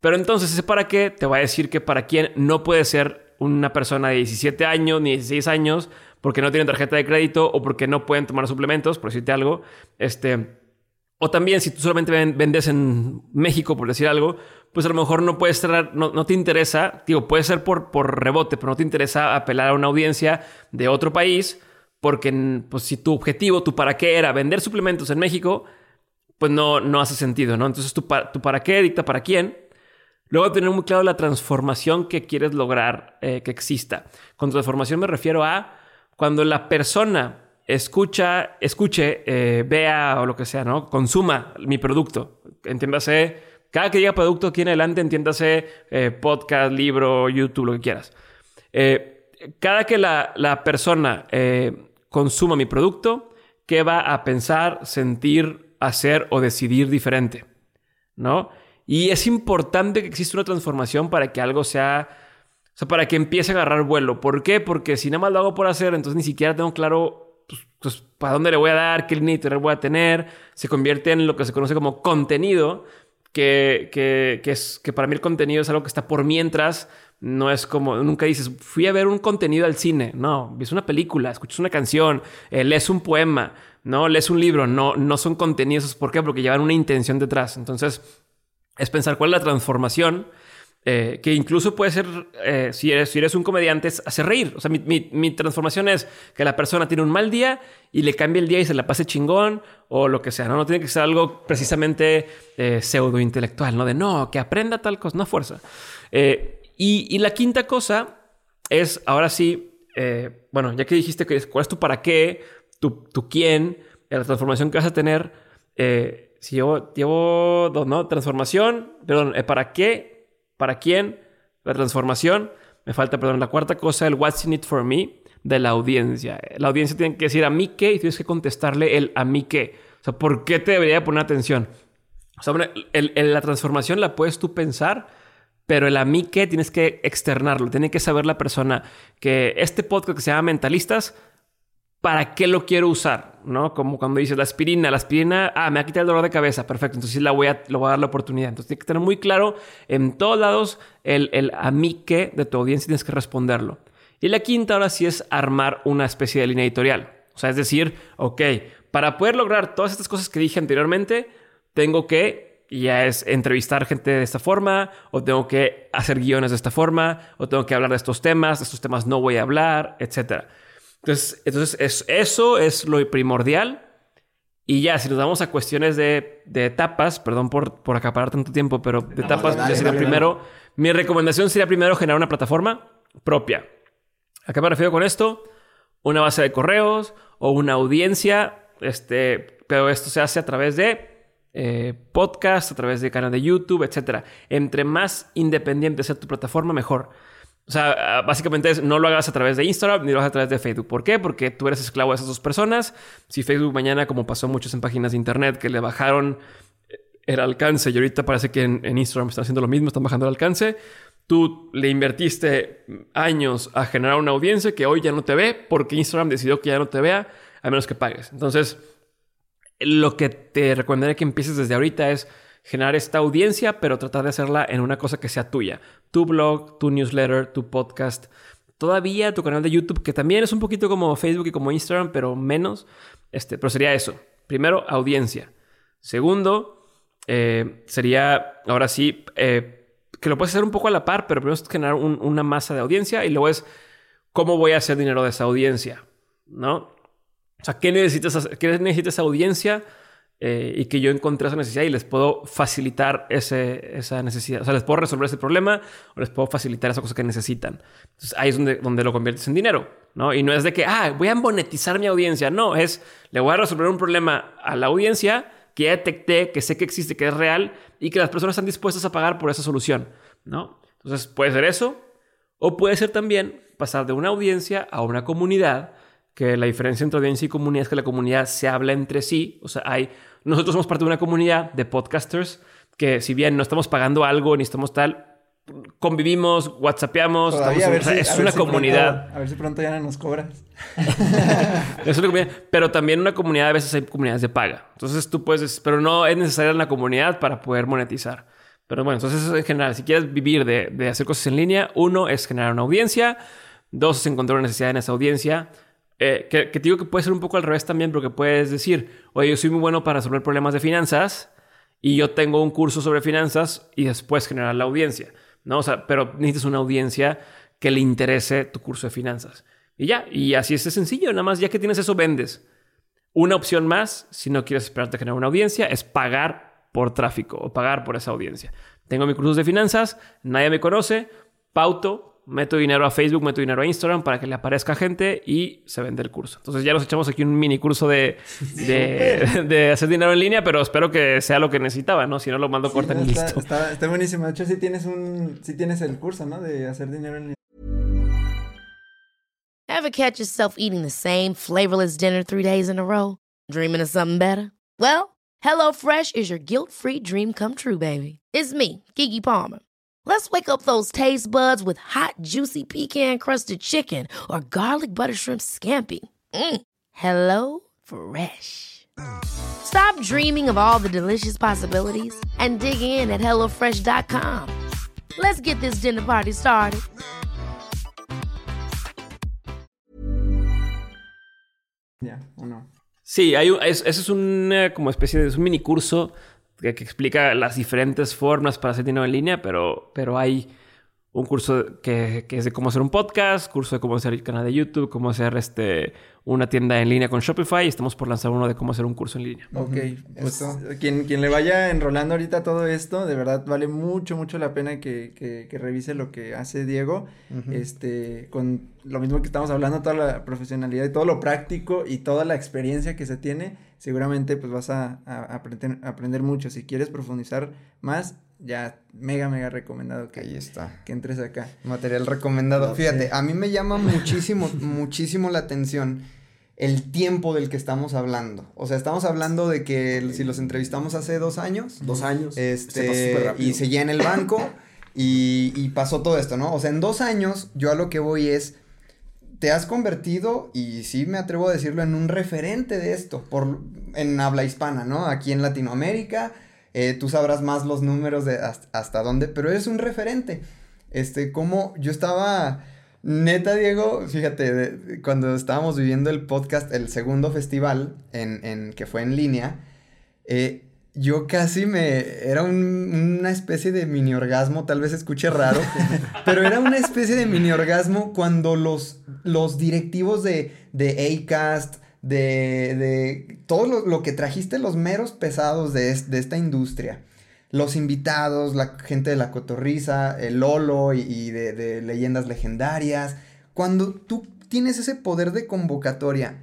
Pero entonces ese para qué te va a decir que para quién no puede ser una persona de 17 años ni 16 años porque no tienen tarjeta de crédito o porque no pueden tomar suplementos, por decirte algo. Este, o también si tú solamente ven- vendes en México, por decir algo, pues a lo mejor no puedes estar, no, no te interesa, digo, puede ser por, por rebote, pero no te interesa apelar a una audiencia de otro país porque pues, si tu objetivo, tu para qué era vender suplementos en México, pues no, no hace sentido, ¿no? Entonces tu, pa- tu para qué dicta para quién. Luego tener muy claro la transformación que quieres lograr eh, que exista. Con transformación me refiero a cuando la persona escucha, escuche, eh, vea o lo que sea, ¿no? Consuma mi producto. Entiéndase, cada que diga producto aquí en adelante, entiéndase eh, podcast, libro, YouTube, lo que quieras. Eh, cada que la, la persona eh, consuma mi producto, ¿qué va a pensar, sentir, hacer o decidir diferente? ¿No? Y es importante que exista una transformación para que algo sea, o sea, para que empiece a agarrar vuelo. ¿Por qué? Porque si nada más lo hago por hacer, entonces ni siquiera tengo claro pues, para dónde le voy a dar, qué línea editorial voy a tener. Se convierte en lo que se conoce como contenido, que, que, que es, que para mí el contenido es algo que está por mientras. No es como, nunca dices, fui a ver un contenido al cine. No, ves una película, escuchas una canción, eh, lees un poema, no, lees un libro. No, no son contenidos. ¿Por qué? Porque llevan una intención detrás. Entonces, es pensar cuál es la transformación eh, que incluso puede ser, eh, si, eres, si eres un comediante, es hacer reír. O sea, mi, mi- mi transformación es que la persona tiene un mal día y le cambie el día y se la pase chingón o lo que sea. No, no tiene que ser algo precisamente eh, pseudo intelectual, ¿no? De no, que aprenda tal cosa, no fuerza. Eh, y, y la quinta cosa es, ahora sí, eh, bueno, ya que dijiste que cuál es tu para qué, tu, tu quién, la transformación que vas a tener. Eh, si llevo, llevo dos, ¿no? Transformación, perdón, ¿para qué? ¿Para quién? La transformación. Me falta, perdón, la cuarta cosa, el what's in it for me de la audiencia. La audiencia tiene que decir a mí qué y tienes que contestarle el a mí qué. O sea, ¿por qué te debería poner atención? O sea, el, el, la transformación la puedes tú pensar, pero el a mí qué tienes que externarlo. Tiene que saber la persona que este podcast que se llama Mentalistas ¿para qué lo quiero usar? ¿No? Como cuando dices la aspirina, la aspirina, ah, me ha quitado el dolor de cabeza, perfecto, entonces la voy a, le voy a dar la oportunidad. Entonces tiene que tener muy claro en todos lados el, el a mí qué de tu audiencia tienes que responderlo. Y la quinta ahora sí es armar una especie de línea editorial. O sea, es decir, ok, para poder lograr todas estas cosas que dije anteriormente, tengo que, ya es entrevistar gente de esta forma, o tengo que hacer guiones de esta forma, o tengo que hablar de estos temas, de estos temas no voy a hablar, etcétera. Entonces, entonces es, eso es lo primordial. Y ya, si nos vamos a cuestiones de, de etapas, perdón por, por, acaparar tanto tiempo, pero de etapas, ya sería primero, mi recomendación sería primero generar una plataforma propia. ¿A qué me refiero con esto? Una base de correos o una audiencia, este, pero esto se hace a través de eh, podcast, a través de canal de YouTube, etc. Entre más independiente sea tu plataforma, mejor. O sea, básicamente es no lo hagas a través de Instagram ni lo hagas a través de Facebook. ¿Por qué? Porque tú eres esclavo de esas dos personas. Si Facebook mañana, como pasó muchos en páginas de internet, que le bajaron el alcance y ahorita parece que en, Instagram están haciendo lo mismo, están bajando el alcance. Tú le invertiste años a generar una audiencia que hoy ya no te ve porque Instagram decidió que ya no te vea a menos que pagues. Entonces, lo que te recomendaría que empieces desde ahorita es generar esta audiencia, pero tratar de hacerla en una cosa que sea tuya. Tu blog, tu newsletter, tu podcast. Todavía tu canal de YouTube, que también es un poquito como Facebook y como Instagram, pero menos. Este, pero sería eso. Primero, audiencia. Segundo, eh, sería, ahora sí, eh, que lo puedes hacer un poco a la par, pero primero es generar una masa de audiencia y luego es cómo voy a hacer dinero de esa audiencia, ¿no? O sea, ¿qué necesitas, qué necesita esa audiencia? Eh, y que yo encontré esa necesidad y les puedo facilitar ese, esa necesidad. O sea, les puedo resolver ese problema o les puedo facilitar esa cosa que necesitan. Entonces ahí es donde, donde lo conviertes en dinero, ¿no? Y no es de que, ah, voy a monetizar mi audiencia. No, es, le voy a resolver un problema a la audiencia que ya detecté, que sé que existe, que es real y que las personas están dispuestas a pagar por esa solución, ¿no? Entonces puede ser eso o puede ser también pasar de una audiencia a una comunidad que la diferencia entre audiencia y comunidad es que la comunidad se habla entre sí. O sea, hay, nosotros somos parte de una comunidad de podcasters que si bien no estamos pagando algo ni estamos tal, convivimos, whatsappeamos, es una comunidad. a ver si pronto ya no nos cobras. es una comunidad, pero también una comunidad, a veces hay comunidades de paga. Entonces tú puedes, pero no es necesaria la comunidad para poder monetizar. Pero bueno, entonces en general, si quieres vivir de, de hacer cosas en línea, uno es generar una audiencia, dos es encontrar una necesidad en esa audiencia, eh, que, te digo que puede ser un poco al revés también, porque puedes decir, oye, yo soy muy bueno para resolver problemas de finanzas y yo tengo un curso sobre finanzas y después generar la audiencia, ¿no? O sea, pero necesitas una audiencia que le interese tu curso de finanzas. Y ya, y así es sencillo, nada más ya que tienes eso, vendes. Una opción más, si no quieres esperarte a generar una audiencia, es pagar por tráfico o pagar por esa audiencia. Tengo mi curso de finanzas, nadie me conoce, pauto, meto dinero a Facebook, meto dinero a Instagram para que le aparezca gente y se vende el curso. Entonces ya nos echamos aquí un mini curso de, de, hacer dinero en línea, pero espero que sea lo que necesitaba, ¿no? Si no lo mando corta y listo. Está, está, buenísimo. De hecho, sí tienes un, sí tienes el curso, ¿no? De hacer dinero en línea. Ever catch yourself eating the same flavorless dinner three days in a row? Dreaming of something better? Well, HelloFresh is your guilt-free dream come true, baby. It's me, Kiki Palmer. Let's wake up those taste buds with hot, juicy pecan crusted chicken or garlic butter shrimp scampi. Mm. Hello Fresh. Stop dreaming of all the delicious possibilities and dig in at HelloFresh.com. Let's get this dinner party started. Yeah, ¿o no? Sí, hay un, es, eso es una como especie de es un mini curso que, explica las diferentes formas para hacer dinero en línea, pero, pero hay un curso que, que es de cómo hacer un podcast, curso de cómo hacer el canal de YouTube, cómo hacer este una tienda en línea con Shopify y estamos por lanzar uno de cómo hacer un curso en línea. Ok, pues Esto- quien, quien le vaya enrolando ahorita todo esto, de verdad vale mucho, mucho la pena que, que, que revise lo que hace Diego, este, con lo mismo que estamos hablando, toda la profesionalidad y todo lo práctico y toda la experiencia que se tiene, seguramente pues vas a, a aprender, aprender mucho. Si quieres profundizar más, ya mega, mega recomendado que, Ahí está. que entres acá. Material recomendado. No Fíjate, a mí me llama muchísimo, muchísimo la atención el tiempo del que estamos hablando. O sea, estamos hablando de que el- si los entrevistamos hace dos años, Dos años. Se pasó súper este, rápido. y seguía en el banco y, y pasó todo esto, ¿no? O sea, en dos años yo a lo que voy es, te has convertido, y sí me atrevo a decirlo, en un referente de esto, por, en habla hispana, ¿no? Aquí en Latinoamérica, eh, tú sabrás más los números de hasta, hasta dónde, pero eres un referente. Este, como yo estaba, neta, Diego, fíjate, de- cuando estábamos viviendo el podcast, el segundo festival, en, en, que fue en línea, eh, yo casi me... Era un- una especie de mini orgasmo, tal vez escuche raro, pero era una especie de mini orgasmo cuando los, los directivos de, de ACAST, de, de todo lo, lo que trajiste, los meros pesados de, es- de esta industria, los invitados, la gente de la cotorriza, el Lolo y, y de, de leyendas legendarias, cuando tú tienes ese poder de convocatoria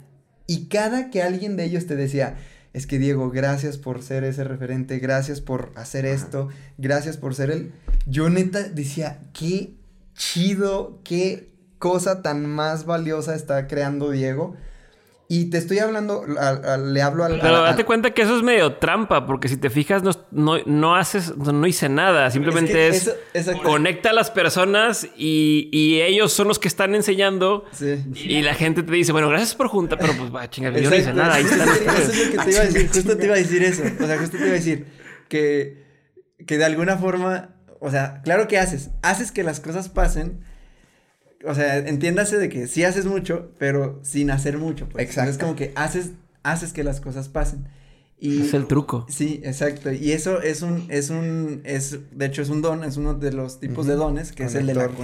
y cada que alguien de ellos te decía, es que Diego, gracias por ser ese referente, gracias por hacer esto, gracias por ser el... Yo neta decía, qué chido, qué cosa tan más valiosa está creando Diego. Y te estoy hablando, a- a- le hablo al... Pero date cuenta que eso es medio trampa, porque si te fijas, no, no, no haces, no hice nada. Simplemente es, eso- conecta a las personas y, y ellos son los que están enseñando. Sí. Y la gente te dice, bueno, gracias por juntar, pero pues va, chinga, yo no hice nada. Ahí están sí. Eso es lo que te iba a decir, justo te iba a decir eso. O sea, justo te iba a decir que, que de alguna forma, o sea, claro que haces, haces que las cosas pasen. O sea, entiéndase de que sí haces mucho, pero sin hacer mucho. Pues. Exacto. Es como que haces, haces que las cosas pasen. Y, Es el truco. Sí, exacto. Y eso es un, es un, es, de hecho es un don, es uno de los tipos de Ujú. dones, que es el de la Conector.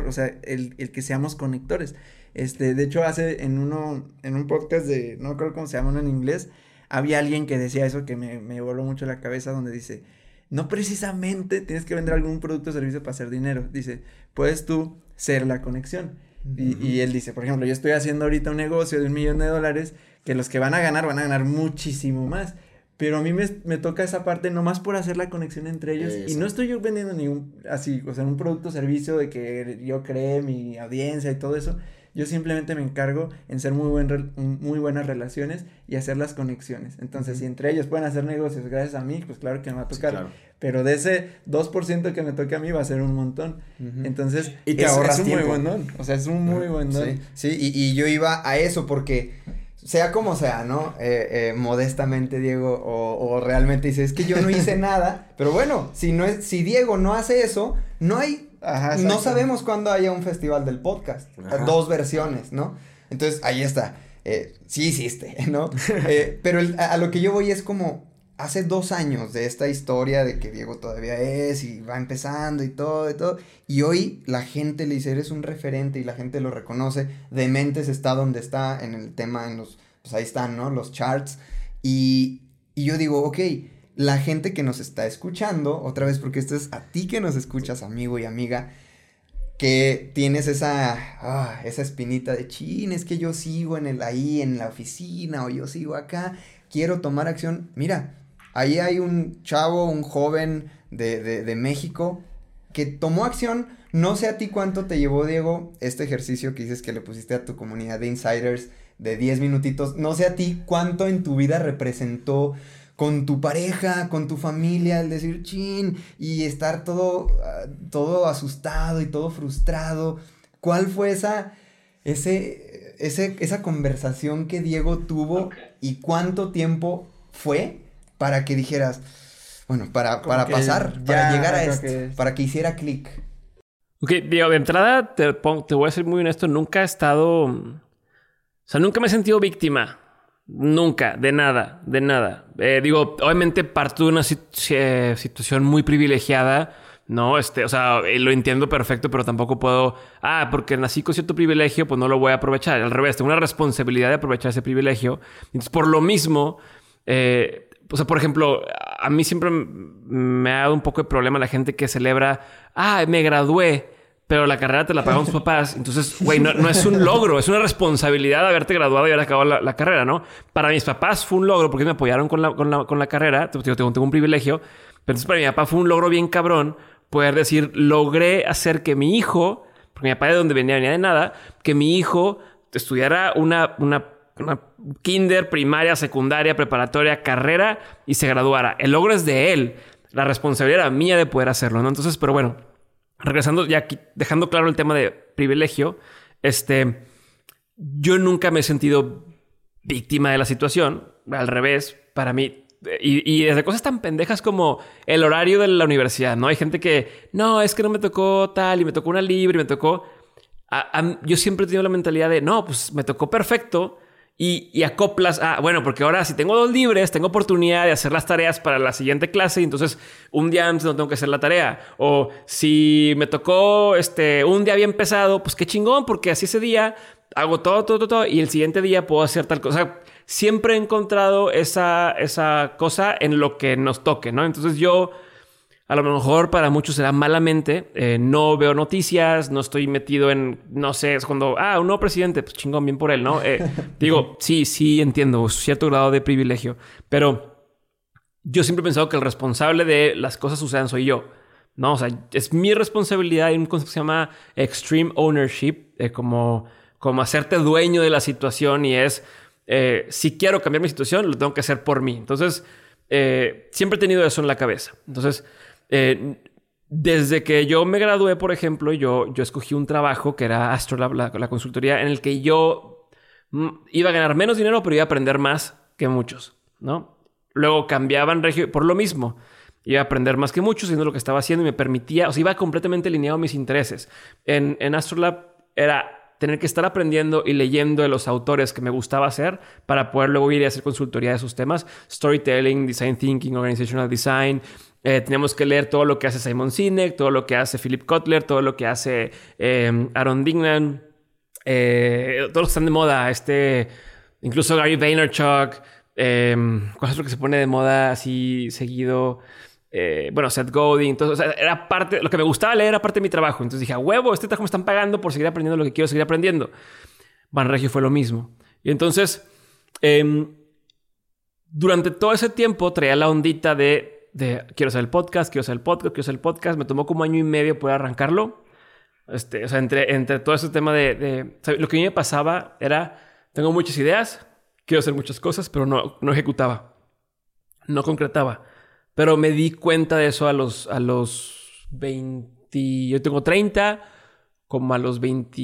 conector, o sea, el, el que seamos conectores. Este, de hecho, hace en uno, en un podcast de, no creo cómo se llama uno en inglés, había alguien que decía eso que me, me voló mucho la cabeza, donde dice, no precisamente tienes que vender algún producto o servicio para hacer dinero. Dice, puedes tú ser la conexión. Y, y él dice, por ejemplo, yo estoy haciendo ahorita un negocio de un millón de dólares que los que van a ganar van a ganar muchísimo más. Pero a mí me, me toca esa parte nomás por hacer la conexión entre ellos. Y no estoy yo vendiendo ningún, así, o sea, un producto o servicio de que yo creé mi audiencia y todo eso. Yo simplemente me encargo en ser muy, buen muy buenas relaciones y hacer las conexiones. Entonces, si entre ellos pueden hacer negocios gracias a mí, pues claro que me va a tocar. claro. Pero de ese 2% que me toque a mí va a ser un montón. Entonces, Y te es, ahorras es un tiempo. muy buen don. O sea, es un muy buen don. Sí, sí y, y yo iba a eso porque, sea como sea, ¿no? Eh, eh, modestamente, Diego, o, o realmente dice, es que yo no hice nada, pero bueno, si, no es, si Diego no hace eso, no hay, Ajá, no sabemos cuándo haya un festival del podcast, Ajá. dos versiones, ¿no? Entonces, ahí está, eh, sí hiciste, ¿no? Pero el- a, a lo que yo voy es como, hace dos años de esta historia de que Diego todavía es y va empezando y todo y todo. Y hoy la gente le dice, eres un referente y la gente lo reconoce. Dementes está donde está en el tema, en los, pues ahí están, ¿no? Los charts. Y, y yo digo, ok, la gente que nos está escuchando, otra vez porque esto es a ti que nos escuchas, amigo y amiga, que tienes esa, ah, esa espinita de chin, es que yo sigo en el, ahí en la oficina o yo sigo acá, quiero tomar acción. Mira, ahí hay un chavo, un joven de, de, de México que tomó acción. No sé a ti cuánto te llevó, Diego, este ejercicio que dices que le pusiste a tu comunidad de insiders de 10 minutitos. No sé a ti cuánto en tu vida representó con tu pareja, con tu familia, el decir chin y estar todo, ah, todo asustado y todo frustrado. ¿Cuál fue esa, ese, ese, esa conversación que Diego tuvo y cuánto tiempo fue para que dijeras, bueno, para, para pasar, ya, para llegar a esto, que- para que hiciera clic? Ok, digo, de entrada te, te voy a ser muy honesto, nunca he estado... O sea, nunca me he sentido víctima. Nunca, de nada, de nada. Eh, digo, obviamente parto de una eh, situación muy privilegiada. No, este, o sea, eh, lo entiendo perfecto, pero tampoco puedo, ah, porque nací con cierto privilegio, pues no lo voy a aprovechar. Al revés, tengo una responsabilidad de aprovechar ese privilegio. Entonces, por lo mismo, eh, o sea, por ejemplo, a mí siempre me ha dado un poco de problema la gente que celebra, ah, me gradué, pero la carrera te la pagaron tus papás. Entonces, güey, no, es un logro, es una responsabilidad haberte graduado y haber acabado la, la, carrera, ¿no? Para mis papás fue un logro porque me apoyaron con la, con la, con la carrera. Tengo, tengo, tengo un privilegio. Pero entonces para mi papá fue un logro bien cabrón poder decir, logré hacer que mi hijo, porque mi papá de donde venía venía de nada, que mi hijo estudiara una, una, una kinder, primaria, secundaria, preparatoria, carrera y se graduara. El logro es de él. La responsabilidad era mía de poder hacerlo. Entonces, pero bueno, regresando ya aquí, dejando claro el tema de privilegio, este, yo nunca me he sentido víctima de la situación. Al revés, para mí y, y, desde cosas tan pendejas como el horario de la universidad, ¿no? Hay gente que, no, es que no me tocó tal y me tocó una libre y me tocó... Yo siempre he tenido la mentalidad de, no, pues me tocó perfecto y, acoplas a, bueno, porque ahora si tengo dos libres, tengo oportunidad de hacer las tareas para la siguiente clase y entonces un día antes no tengo que hacer la tarea. O si me tocó este, un día bien pesado, pues qué chingón, porque así ese día hago todo, todo, todo, todo y el siguiente día puedo hacer tal cosa siempre he encontrado esa, esa cosa en lo que nos toque, ¿no? Entonces yo, a lo mejor para muchos será malamente, eh, no veo noticias, no estoy metido en, no sé, es cuando, ah, un nuevo presidente, pues chingón, bien por él, ¿no? Eh, digo, sí, sí entiendo, cierto grado de privilegio, pero yo siempre he pensado que el responsable de las cosas sucedan soy yo. No, o sea, es mi responsabilidad. Hay un concepto que se llama extreme ownership, eh, como, como hacerte dueño de la situación y es eh, si quiero cambiar mi situación, lo tengo que hacer por mí. Entonces, siempre he tenido eso en la cabeza. Entonces, eh, desde que yo me gradué, por ejemplo, yo, escogí un trabajo que era Astrolab, la, consultoría, en el que yo mm, iba a ganar menos dinero, pero iba a aprender más que muchos, ¿no? Luego cambiaban regio por lo mismo. Iba a aprender más que muchos, haciendo lo que estaba haciendo y me permitía, o sea, iba completamente alineado a mis intereses. En, en Astrolab era tener que estar aprendiendo y leyendo de los autores que me gustaba hacer para poder luego ir y hacer consultoría de esos temas. Storytelling, Design Thinking, Organizational Design. Eh, teníamos que leer todo lo que hace Simon Sinek, todo lo que hace Philip Kotler, todo lo que hace eh, Aaron Dignan, eh, todos los que están de moda, este, incluso Gary Vaynerchuk, eh, ¿cuál es lo que se pone de moda así seguido? Eh, bueno, Seth Godin, entonces, era parte, lo que me gustaba leer era parte de mi trabajo. Entonces dije, huevo, este trabajo me están pagando por seguir aprendiendo lo que quiero seguir aprendiendo. Van Regio fue lo mismo. Y entonces, eh, durante todo ese tiempo traía la ondita de, de, quiero hacer el podcast, quiero hacer el podcast, quiero hacer el podcast. Me tomó como año y medio poder arrancarlo. Este, o sea, entre, entre todo ese tema de, de lo que a mí me pasaba era, tengo muchas ideas, quiero hacer muchas cosas, pero no, no ejecutaba, no concretaba. Pero me di cuenta de eso a los, a los 20. Yo tengo 30, como a los 20.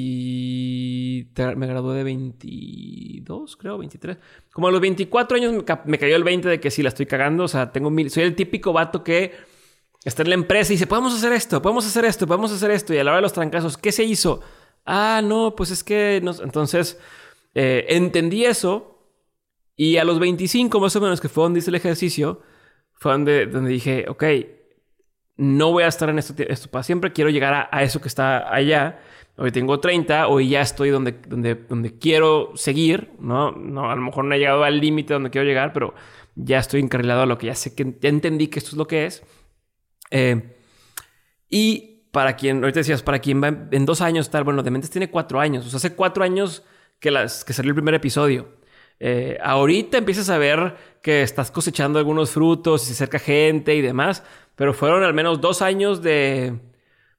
Me gradué de 22, creo, 23. Como a los 24 años me, cayó el 20 de que sí la estoy cagando. O sea, tengo mil. Soy el típico vato que está en la empresa y dice: Podemos hacer esto, podemos hacer esto, podemos hacer esto. Y a la hora de los trancazos, ¿qué se hizo? Ah, no, pues es que. No. Entonces, eh, entendí eso. Y a los 25, más o menos, que fue donde hice el ejercicio fue donde, donde dije, ok, no voy a estar en esto, esto para siempre, quiero llegar a, eso que está allá. Hoy tengo 30, hoy ya estoy donde, donde, donde quiero seguir, ¿no? ¿no? A lo mejor no he llegado al límite donde quiero llegar, pero ya estoy encarrilado a lo que ya sé que ya entendí que esto es lo que es. Eh, y para quien, ahorita decías, para quien va en, dos años tal, bueno, Dementes tiene cuatro años, o hace cuatro años que, las, que salió el primer episodio. Eh, ahorita empiezas a ver que estás cosechando algunos frutos y se acerca gente y demás, pero fueron al menos dos años de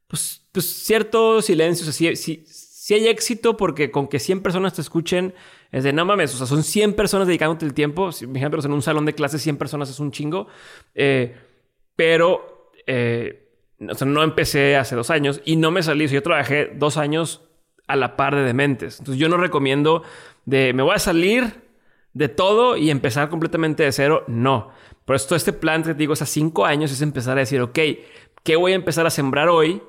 pues, pues cierto silencio. Si, si, si, hay éxito porque con que 100 personas te escuchen es de no mames, o sea, son 100 personas dedicándote el tiempo. Si, ejemplo, en un salón de clases 100 personas es un chingo, eh, pero eh, no empecé hace dos años y no me salí. O yo trabajé dos años a la par de dementes. Entonces yo no recomiendo de me voy a salir de todo y empezar completamente de cero, no. Por eso este plan te digo es a cinco años, es empezar a decir, ok, ¿qué voy a empezar a sembrar hoy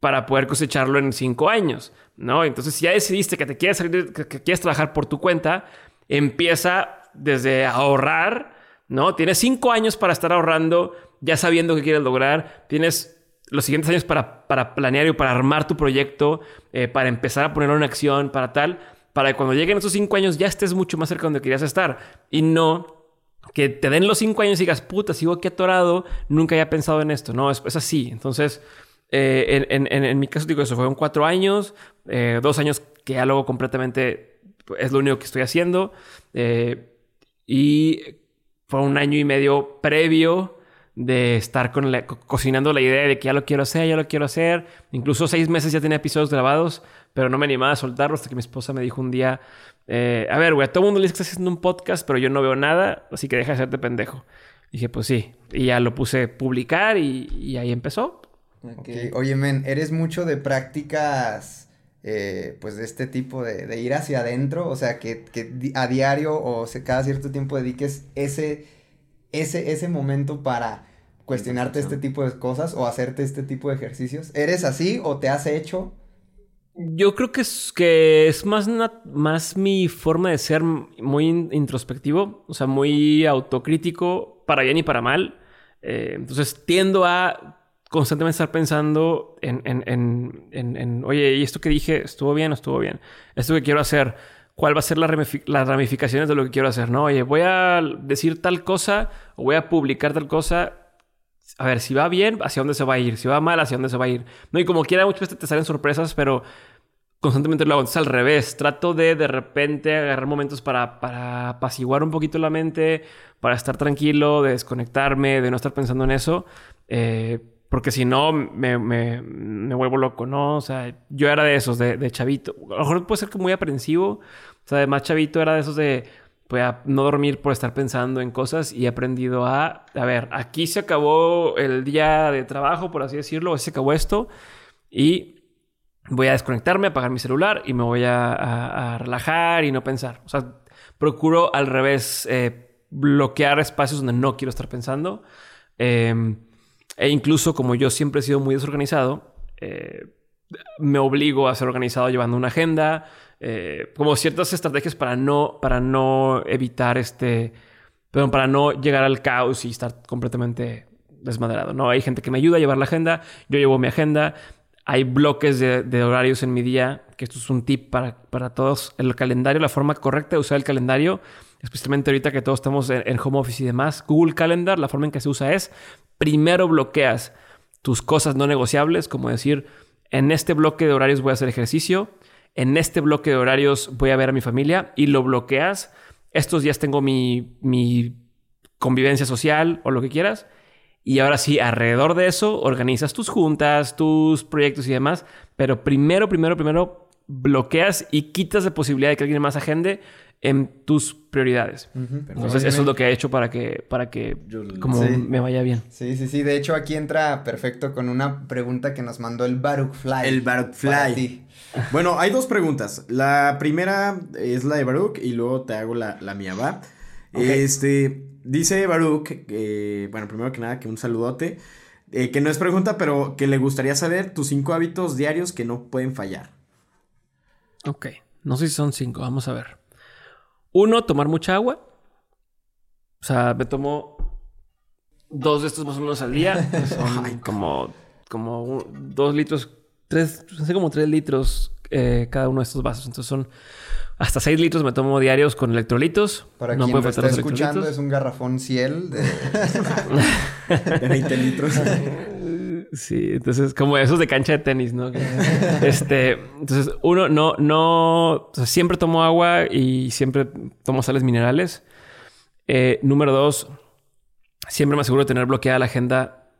para poder cosecharlo en cinco años? ¿No? Entonces, si ya decidiste que te quieres que quieres trabajar por tu cuenta, empieza desde ahorrar, ¿no? Tienes cinco años para estar ahorrando, ya sabiendo qué quieres lograr, tienes los siguientes años para, para planear y para armar tu proyecto, eh, para empezar a ponerlo en acción, para tal, para que cuando lleguen esos cinco años ya estés mucho más cerca de donde querías estar y no que te den los cinco años y digas, puta, sigo aquí atorado, nunca había pensado en esto. No, es, es así. Entonces, eh, en, en, en, mi caso, digo, eso fueron cuatro años, eh, dos años que ya luego completamente es lo único que estoy haciendo. Eh, y fue un año y medio previo de estar con la, co- cocinando la idea de que ya lo quiero hacer, ya lo quiero hacer. Incluso seis meses ya tenía episodios grabados, pero no me animaba a soltarlos hasta que mi esposa me dijo un día, eh, a ver, güey, a todo el mundo le dice que estás haciendo un podcast, pero yo no veo nada, así que deja de hacerte pendejo. Dije, pues sí. Y ya lo puse a publicar y, y ahí empezó. Oye, men, ¿eres mucho de prácticas, eh, pues, de este tipo, de, de ir hacia adentro? O sea, que, que a diario o se- cada cierto tiempo dediques ese, ese, ese momento para cuestionarte este tipo de cosas o hacerte este tipo de ejercicios. ¿Eres así o te has hecho? Yo creo que es, que es más, más mi forma de ser muy in- introspectivo, o sea, muy autocrítico, para bien y para mal. Eh, entonces tiendo a constantemente estar pensando en, en, en, en- en, oye, ¿y esto que dije estuvo bien o estuvo bien? ¿Esto que quiero hacer? ¿Cuál va a ser la ramifi- las ramificaciones de lo que quiero hacer? No, oye, voy a decir tal cosa o voy a publicar tal cosa a ver, si va bien, ¿hacia dónde se va a ir? Si va mal, ¿hacia dónde se va a ir? No, y como quiera, muchas veces te salen sorpresas, pero constantemente lo hago. Entonces, al revés, trato de de repente agarrar momentos para, para apaciguar un poquito la mente, para estar tranquilo, de desconectarme, de no estar pensando en eso. eh, porque si no, me, me- me vuelvo loco, ¿no? O sea, yo era de esos, de, de chavito. A lo mejor puede ser que muy aprensivo. Sea, de más chavito era de esos de pues, no dormir por estar pensando en cosas y he aprendido a, a ver, aquí se acabó el día de trabajo, por así decirlo, se acabó esto y voy a desconectarme, apagar mi celular y me voy a, relajar y no pensar. O sea, procuro al revés eh, bloquear espacios donde no quiero estar pensando. Eh, e incluso como yo siempre he sido muy desorganizado, eh, me obligo a ser organizado llevando una agenda, eh, como ciertas estrategias para no, para no evitar este, perdón, para no llegar al caos y estar completamente desmadrado. No, hay gente que me ayuda a llevar la agenda, yo llevo mi agenda, hay bloques de, de horarios en mi día, que esto es un tip para, para todos. El calendario, la forma correcta de usar el calendario, especialmente ahorita que todos estamos en, en home office y demás, Google Calendar, la forma en que se usa es, primero bloqueas tus cosas no negociables, como decir, en este bloque de horarios voy a hacer ejercicio, en este bloque de horarios voy a ver a mi familia y lo bloqueas. Estos días tengo mi, mi convivencia social o lo que quieras. Y ahora sí, alrededor de eso, organizas tus juntas, tus proyectos y demás. Pero primero, primero, primero, bloqueas y quitas la posibilidad de que alguien más agende en tus prioridades. Entonces, eso es lo que he hecho para que, para que como Sí. me vaya bien. Sí, sí, sí. De hecho, aquí entra perfecto con una pregunta que nos mandó el Baruch Fly. El Baruch Fly. Bueno, hay dos preguntas. La primera es la de Baruch y luego te hago la, la mía, ¿va? Este, dice Baruch, bueno, primero que nada, que un saludote, eh, que no es pregunta, pero que le gustaría saber tus cinco hábitos diarios que no pueden fallar. Ok. No sé si son cinco. Vamos a ver. Uno, tomar mucha agua. O sea, me tomo dos de estos más o menos al día. Son como, como un- dos litros, tres, no sé, como tres litros eh, cada uno de estos vasos. Entonces son hasta seis litros me tomo diarios con electrolitos. Para no quien lo está escuchando, es un garrafón Ciel de... De 20 litros. Sí, entonces como esos de cancha de tenis, ¿no? Este, entonces uno no, no, siempre tomo agua y siempre tomo sales minerales. Eh, número dos, siempre me aseguro de tener bloqueada la agenda,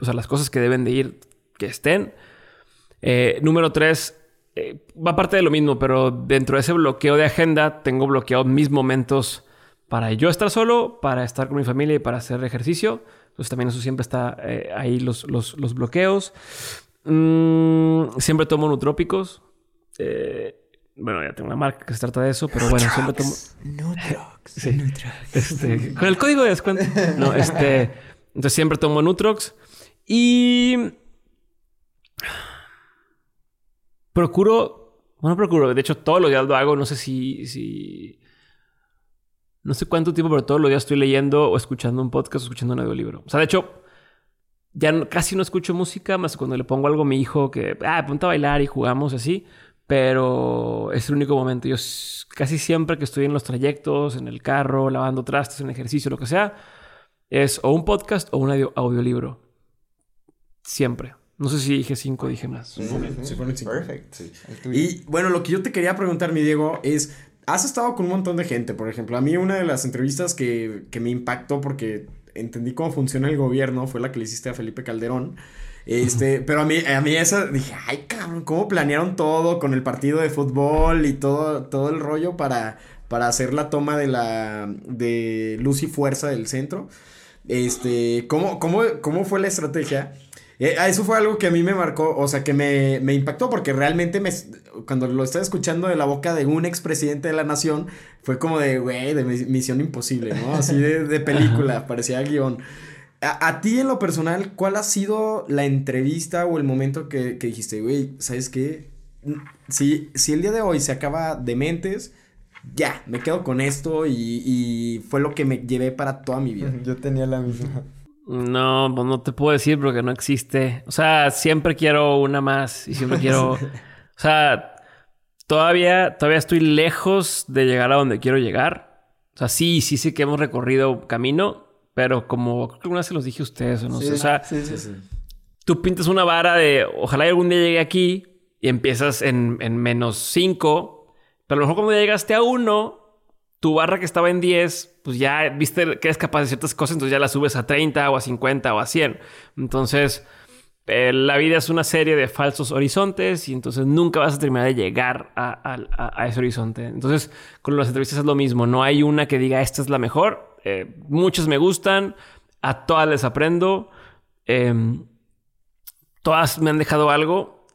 o sea, las cosas que deben de ir, que estén. Eh, número tres, eh, va parte de lo mismo, pero dentro de ese bloqueo de agenda tengo bloqueados mis momentos para yo estar solo, para estar con mi familia y para hacer ejercicio. Entonces también eso siempre está eh, ahí los, los- los bloqueos. Mm, siempre tomo nutrópicos. Eh, bueno, ya tengo una marca que se trata de eso, pero bueno, siempre tomo... Sí. Este, con el código de descuento. No, este... Entonces siempre tomo Nutrox. Y... Procuro... Bueno, procuro. De hecho, todos los días lo hago. No sé si... si... No sé cuánto tiempo, pero todos los días estoy leyendo o escuchando un podcast o escuchando un audiolibro. O sea, de hecho, ya no- casi no escucho música más cuando le pongo algo a mi hijo que, ah, ponte a bailar y jugamos así. Pero es el único momento. Yo casi siempre que estoy en los trayectos, en el carro, lavando trastes, en ejercicio, lo que sea, es o un podcast o un audio- audiolibro. Siempre. No sé si dije cinco, dije más. Sí, fueron cinco. Perfect. Sí. El tuyo. Y bueno, lo que yo te quería preguntar, mi Diego, es, has estado con un montón de gente, por ejemplo, a mí una de las entrevistas que, que me impactó porque entendí cómo funciona el gobierno fue la que le hiciste a Felipe Calderón. Este, pero a mí, a mí esa dije, ay cabrón, cómo planearon todo con el partido de fútbol y todo, todo el rollo para, para hacer la toma de la de luz y fuerza del centro. Este, ¿cómo, cómo, cómo fue la estrategia? Eh, ah, eso fue algo que a mí me marcó, o sea, que me, me impactó porque realmente me, cuando lo estaba escuchando de la boca de un expresidente de la nación, fue como de, güey, de mis- misión imposible, ¿no? Así de, de película, parecía guion. A, a ti en lo personal, ¿cuál ha sido la entrevista o el momento que, que dijiste, güey, ¿sabes qué? Si, si el día de hoy se acaba de mentes, ya, me quedo con esto y, y fue lo que me llevé para toda mi vida. Yo tenía la misma. No, pues no te puedo decir porque no existe. O sea, siempre quiero una más y siempre quiero. o sea, todavía, todavía estoy lejos de llegar a donde quiero llegar. O sea, sí, sí sé que hemos recorrido camino, pero como creo que una vez se los dije a ustedes o no sé. O sea, sí, tú pintas una vara de ojalá algún día llegue aquí y empiezas en, en menos 5, pero a lo mejor cuando llegaste a 1, tu barra que estaba en 10, pues ya viste que eres capaz de ciertas cosas, entonces ya la subes a 30 o a 50 o a 100. Entonces, eh, la vida es una serie de falsos horizontes y entonces nunca vas a terminar de llegar a, ese horizonte. Entonces, con las entrevistas es lo mismo. No hay una que diga esta es la mejor. Eh, muchas me gustan, a todas les aprendo. Em, todas me han dejado algo.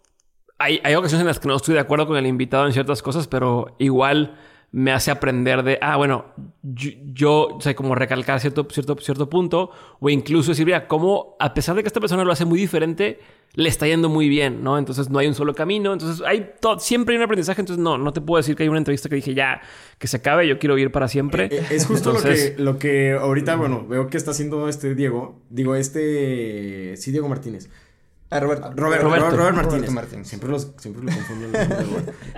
Hay ocasiones en las que no estoy de acuerdo con el invitado en ciertas cosas, pero igual me hace aprender de, ah, bueno, yo, yo, o sea, como recalcar cierto, cierto, cierto punto, o incluso decir, mira, cómo a pesar de que esta persona lo hace muy diferente, le está yendo muy bien, ¿no? Entonces no hay un solo camino, entonces hay todo, siempre hay un aprendizaje, entonces no, no te puedo decir que hay una entrevista que dije, ya, que se acabe, yo quiero ir para siempre. Eh, Es justo Entonces- lo, que, lo que ahorita, bueno, veo que está haciendo este Diego. Digo, este. Sí, Diego Martínez. Ah. Robert, Roberto. Robert, Robert Martínez. Roberto Martínez. Siempre, los, siempre lo confundo.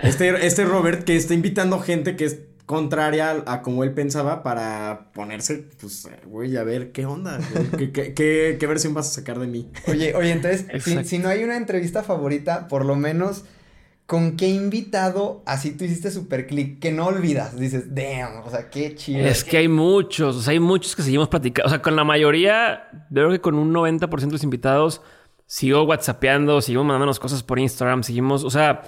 Este, este Robert que está invitando gente que es contraria a, a como él pensaba para ponerse, pues, güey, a ver qué onda. güey? ¿Qué, qué, qué, qué versión vas a sacar de mí? Oye, oye, entonces, si, si no hay una entrevista favorita, por lo menos, ¿con qué invitado así tú hiciste super click que no olvidas? Dices, damn, o sea, qué chido. Es que hay muchos, o sea, hay muchos que seguimos platicando. O sea, con la mayoría, creo que con un 90% de los invitados, sigo whatsappeando, seguimos mandándonos cosas por Instagram, seguimos, o sea,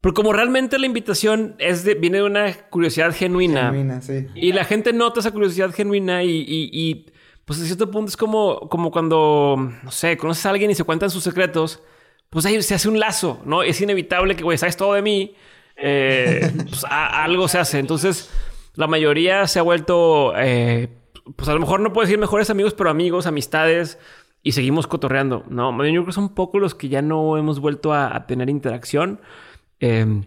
pero como realmente la invitación es de, viene de una curiosidad genuina. Genuina, sí. Y la gente nota esa curiosidad genuina y, y- y, pues a cierto punto es como, como cuando, no sé, conoces a alguien y se cuentan sus secretos, pues ahí se hace un lazo, ¿no? Es inevitable que, güey, sabes todo de mí, eh, pues a- algo se hace. Entonces, la mayoría se ha vuelto, eh, pues a lo mejor no puedo decir mejores amigos, pero amigos, amistades, y seguimos cotorreando, ¿no? Yo creo que son pocos los que ya no hemos vuelto a, a tener interacción. Eh,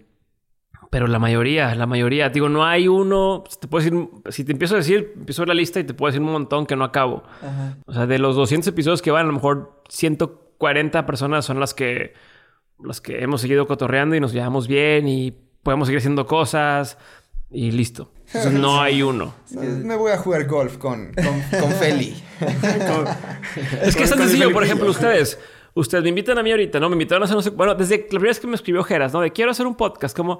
pero la mayoría, la mayoría, digo, no hay uno, te puedo decir, si te empiezo a decir, empiezo la lista y te puedo decir un montón que no acabo. Ajá. O sea, de los 200 episodios que van, a lo mejor 140 personas son las que, las que hemos seguido cotorreando y nos llevamos bien y podemos seguir haciendo cosas y listo. Entonces, no hay uno. Me voy a jugar golf con, con, con Feli. Es que es tan sencillo, por ejemplo, ustedes. Ustedes me invitan a mí ahorita, ¿no? Me invitaron a hacer no sé. Bueno, desde la primera vez que me escribió Geras, ¿no? De quiero hacer un podcast, como.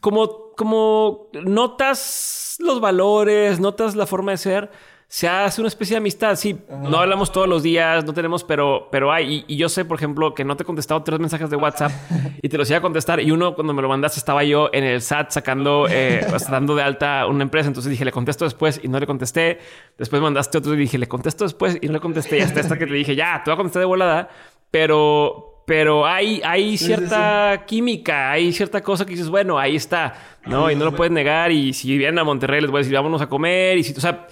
Como, como notas los valores, notas la forma de ser, se hace una especie de amistad. Sí, no hablamos todos los días, no tenemos, pero, pero hay. Y, y yo sé, por ejemplo, que no te he contestado tres mensajes de WhatsApp y te los iba a contestar. Y uno, cuando me lo mandaste, estaba yo en el SAT sacando, eh, dando de alta una empresa. Entonces dije, le contesto después y no le contesté. Después mandaste otro y dije, le contesto después y no le contesté. Y hasta esta que le dije, ya, te voy a contestar de volada. Pero, pero hay, hay cierta química, hay cierta cosa que dices, bueno, ahí está, ¿no? Y no lo puedes negar. Y si vienen a Monterrey, les voy a decir, vámonos a comer. Y si, o sea,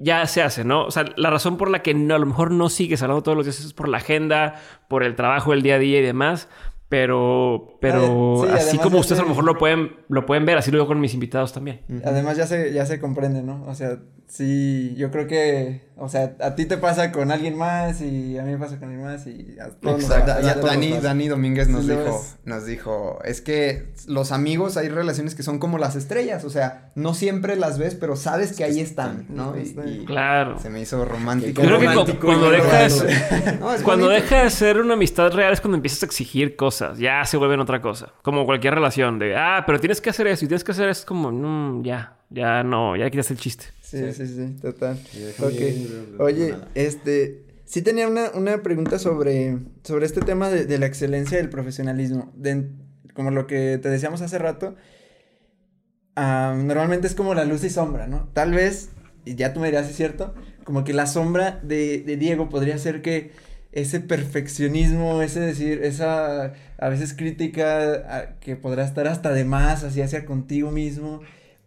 ya se hace, ¿no? O sea, la razón por la que no, a lo mejor no sigues hablando todos los días es por la agenda, por el trabajo, el día a día y demás. Pero, pero Ah, sí, así como ustedes a lo mejor lo pueden, lo pueden ver, así lo digo con mis invitados también. Además ya se, ya se comprende, ¿no? O sea, sí, yo creo que, o sea, a ti te pasa con alguien más y a mí me pasa con alguien más y a todos nos Exacto. pasa, Ya a todos Dani, nos. Dani Domínguez nos Sí, dijo, es. nos dijo, es que los amigos hay relaciones que son como las estrellas, o sea, no siempre las ves, pero sabes que ahí están, ¿no? Y, y Claro. se me hizo romántico. Yo creo que romántico cuando dejas, No, es cuando deja de ser una amistad real es cuando empiezas a exigir cosas. Ya se vuelven otra cosa. Como cualquier relación de, ah, pero tienes que hacer eso y tienes que hacer eso. Es como, mm, ya, ya no, ya quitas el chiste. Sí, sí, sí, total. déjame Ok. ir, Oye, nada. este, sí tenía una, una pregunta sobre, sobre este tema de, de la excelencia del profesionalismo. De- como lo que te decíamos hace rato, normalmente es como la luz y sombra, ¿no? Tal vez, y ya tú me dirás si es cierto, como que la sombra de, de Diego podría ser que ese perfeccionismo, ese decir, esa a veces crítica a- que podrá estar hasta de más hacia, hacia contigo mismo,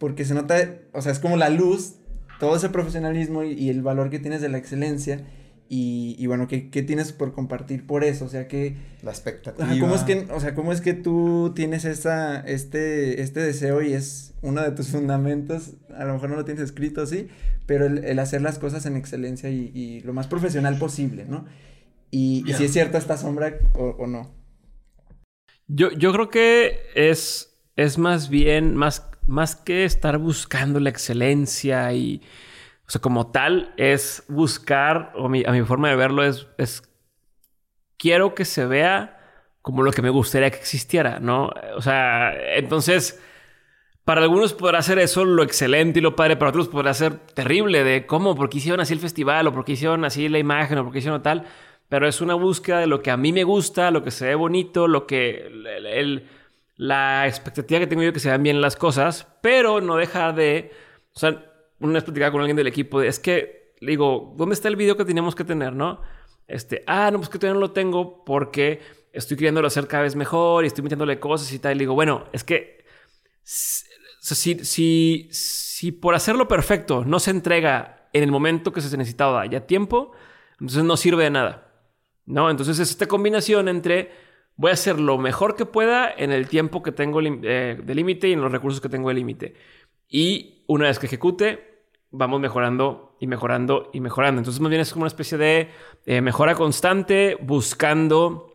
porque se nota, o sea, es como la luz, todo ese profesionalismo y, y el valor que tienes de la excelencia. Y, y bueno, ¿qué, qué tienes por compartir por eso? O sea, que La expectativa. Ajá, ¿cómo es que, o sea, cómo es que tú tienes esa, este, este deseo y es uno de tus fundamentos? A lo mejor no lo tienes escrito así, pero el, el hacer las cosas en excelencia y, y lo más profesional posible, ¿no? Y, y si es cierta esta sombra o, o no. Yo, yo creo que es, es más bien, más, más que estar buscando la excelencia y, o sea, como tal, es buscar, o a mi forma de verlo es, es, quiero que se vea como lo que me gustaría que existiera, ¿no? O sea, entonces, para algunos podrá ser eso lo excelente y lo padre, para otros podrá ser terrible de cómo, por qué hicieron así el festival, o por qué hicieron así la imagen, o por qué hicieron tal. Pero es una búsqueda de lo que a mí me gusta, lo que se ve bonito, lo que. el- la expectativa que tengo yo que se vean bien las cosas, pero no deja de. O sea, una vez platicaba con alguien del equipo, es que, digo, ¿dónde está el video que teníamos que tener, no? Este, ah, no, pues que todavía no lo tengo porque estoy queriéndolo hacer cada vez mejor y estoy metiéndole cosas y tal. Y digo, bueno, es que si, si, si por hacerlo perfecto no se entrega en el momento que se necesitaba ya tiempo, entonces no sirve de nada. ¿No? Entonces es esta combinación entre voy a hacer lo mejor que pueda en el tiempo que tengo eh, de límite y en los recursos que tengo de límite. Y una vez que ejecute, vamos mejorando y mejorando y mejorando. Entonces más bien es como una especie de eh, mejora constante buscando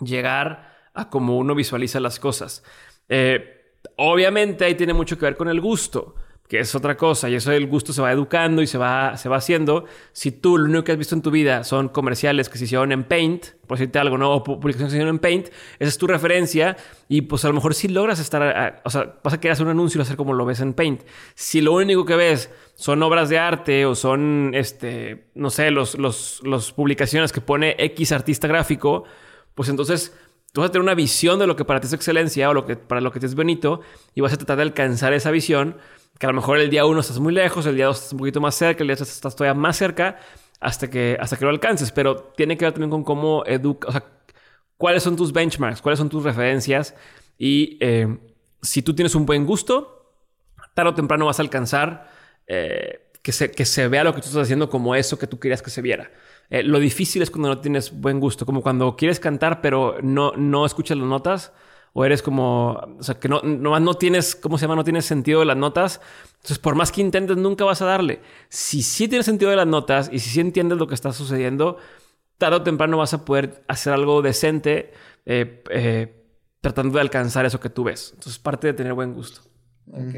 llegar a cómo uno visualiza las cosas. Eh, obviamente ahí tiene mucho que ver con el gusto, que es otra cosa, y eso el gusto se va educando y se va, se va haciendo. Si tú lo único que has visto en tu vida son comerciales que se hicieron en Paint, por decirte algo, ¿no? O pu- publicaciones que se hicieron en Paint, esa es tu referencia, y pues a lo mejor si logras estar, a- o sea, vas a querer hacer un anuncio y hacer como lo ves en Paint. Si lo único que ves son obras de arte o son, este, no sé, los, los publicaciones que pone X artista gráfico, pues entonces tú vas a tener una visión de lo que para ti es excelencia o lo que para lo que te es bonito y vas a tratar de alcanzar esa visión que a lo mejor el día uno estás muy lejos, el día dos estás un poquito más cerca, el día tres estás todavía más cerca hasta que, hasta que lo alcances. Pero tiene que ver también con cómo educa, o sea, cuáles son tus benchmarks, cuáles son tus referencias y eh, si tú tienes un buen gusto, tarde o temprano vas a alcanzar eh, que, se, que se vea lo que tú estás haciendo como eso que tú querías que se viera. Eh, lo difícil es cuando no tienes buen gusto, como cuando quieres cantar pero no, no escuchas las notas o eres como, o sea, que no, no, no tienes, ¿cómo se llama? No tienes sentido de las notas. Entonces, por más que intentes, nunca vas a darle. Si sí tienes sentido de las notas y si sí entiendes lo que está sucediendo, tarde o temprano vas a poder hacer algo decente eh, eh, tratando de alcanzar eso que tú ves. Entonces, parte de tener buen gusto. Ok.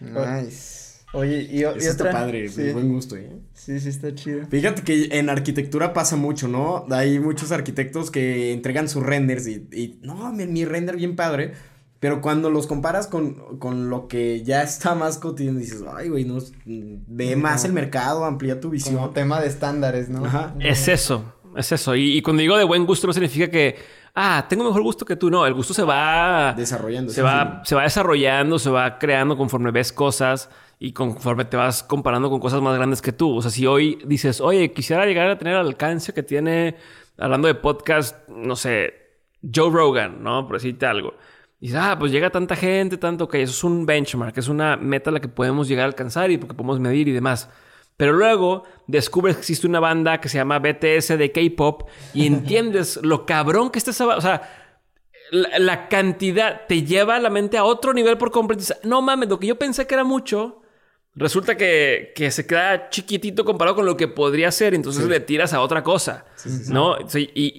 Nice. Oye, y, Eso está otra. padre, sí. de buen gusto, ¿eh? Sí, sí, está chido. Fíjate que en arquitectura pasa mucho, ¿no? Hay muchos arquitectos que entregan sus renders y, y, no, mi, mi render bien padre. Pero cuando los comparas con, con lo que ya está más cotidiano, dices, ay, güey, no, ve más el mercado, amplía tu Como visión. tema de estándares, ¿no? Ajá. Es eso, es eso. Y, y cuando digo de buen gusto no significa que, ah, tengo mejor gusto que tú. No, el gusto se va Desarrollando. Se sí, va, se va desarrollando, se va creando conforme ves cosas y conforme te vas comparando con cosas más grandes que tú. O sea, si hoy dices, oye, quisiera llegar a tener el alcance que tiene, hablando de podcast, no sé, Joe Rogan, ¿no? Por decirte algo. Y dices, ah, pues llega tanta gente, tanto que eso es un benchmark, es una meta a la que podemos llegar a alcanzar y porque podemos medir y demás. Pero luego descubres que existe una banda que se llama BTS de K-pop y entiendes lo cabrón que está esa O sea, la, la cantidad te lleva la mente a otro nivel por completo. No mames, lo que yo pensé que era mucho, resulta que, que se queda chiquitito comparado con lo que podría ser. Entonces le tiras a otra cosa, ¿no? Sí, y,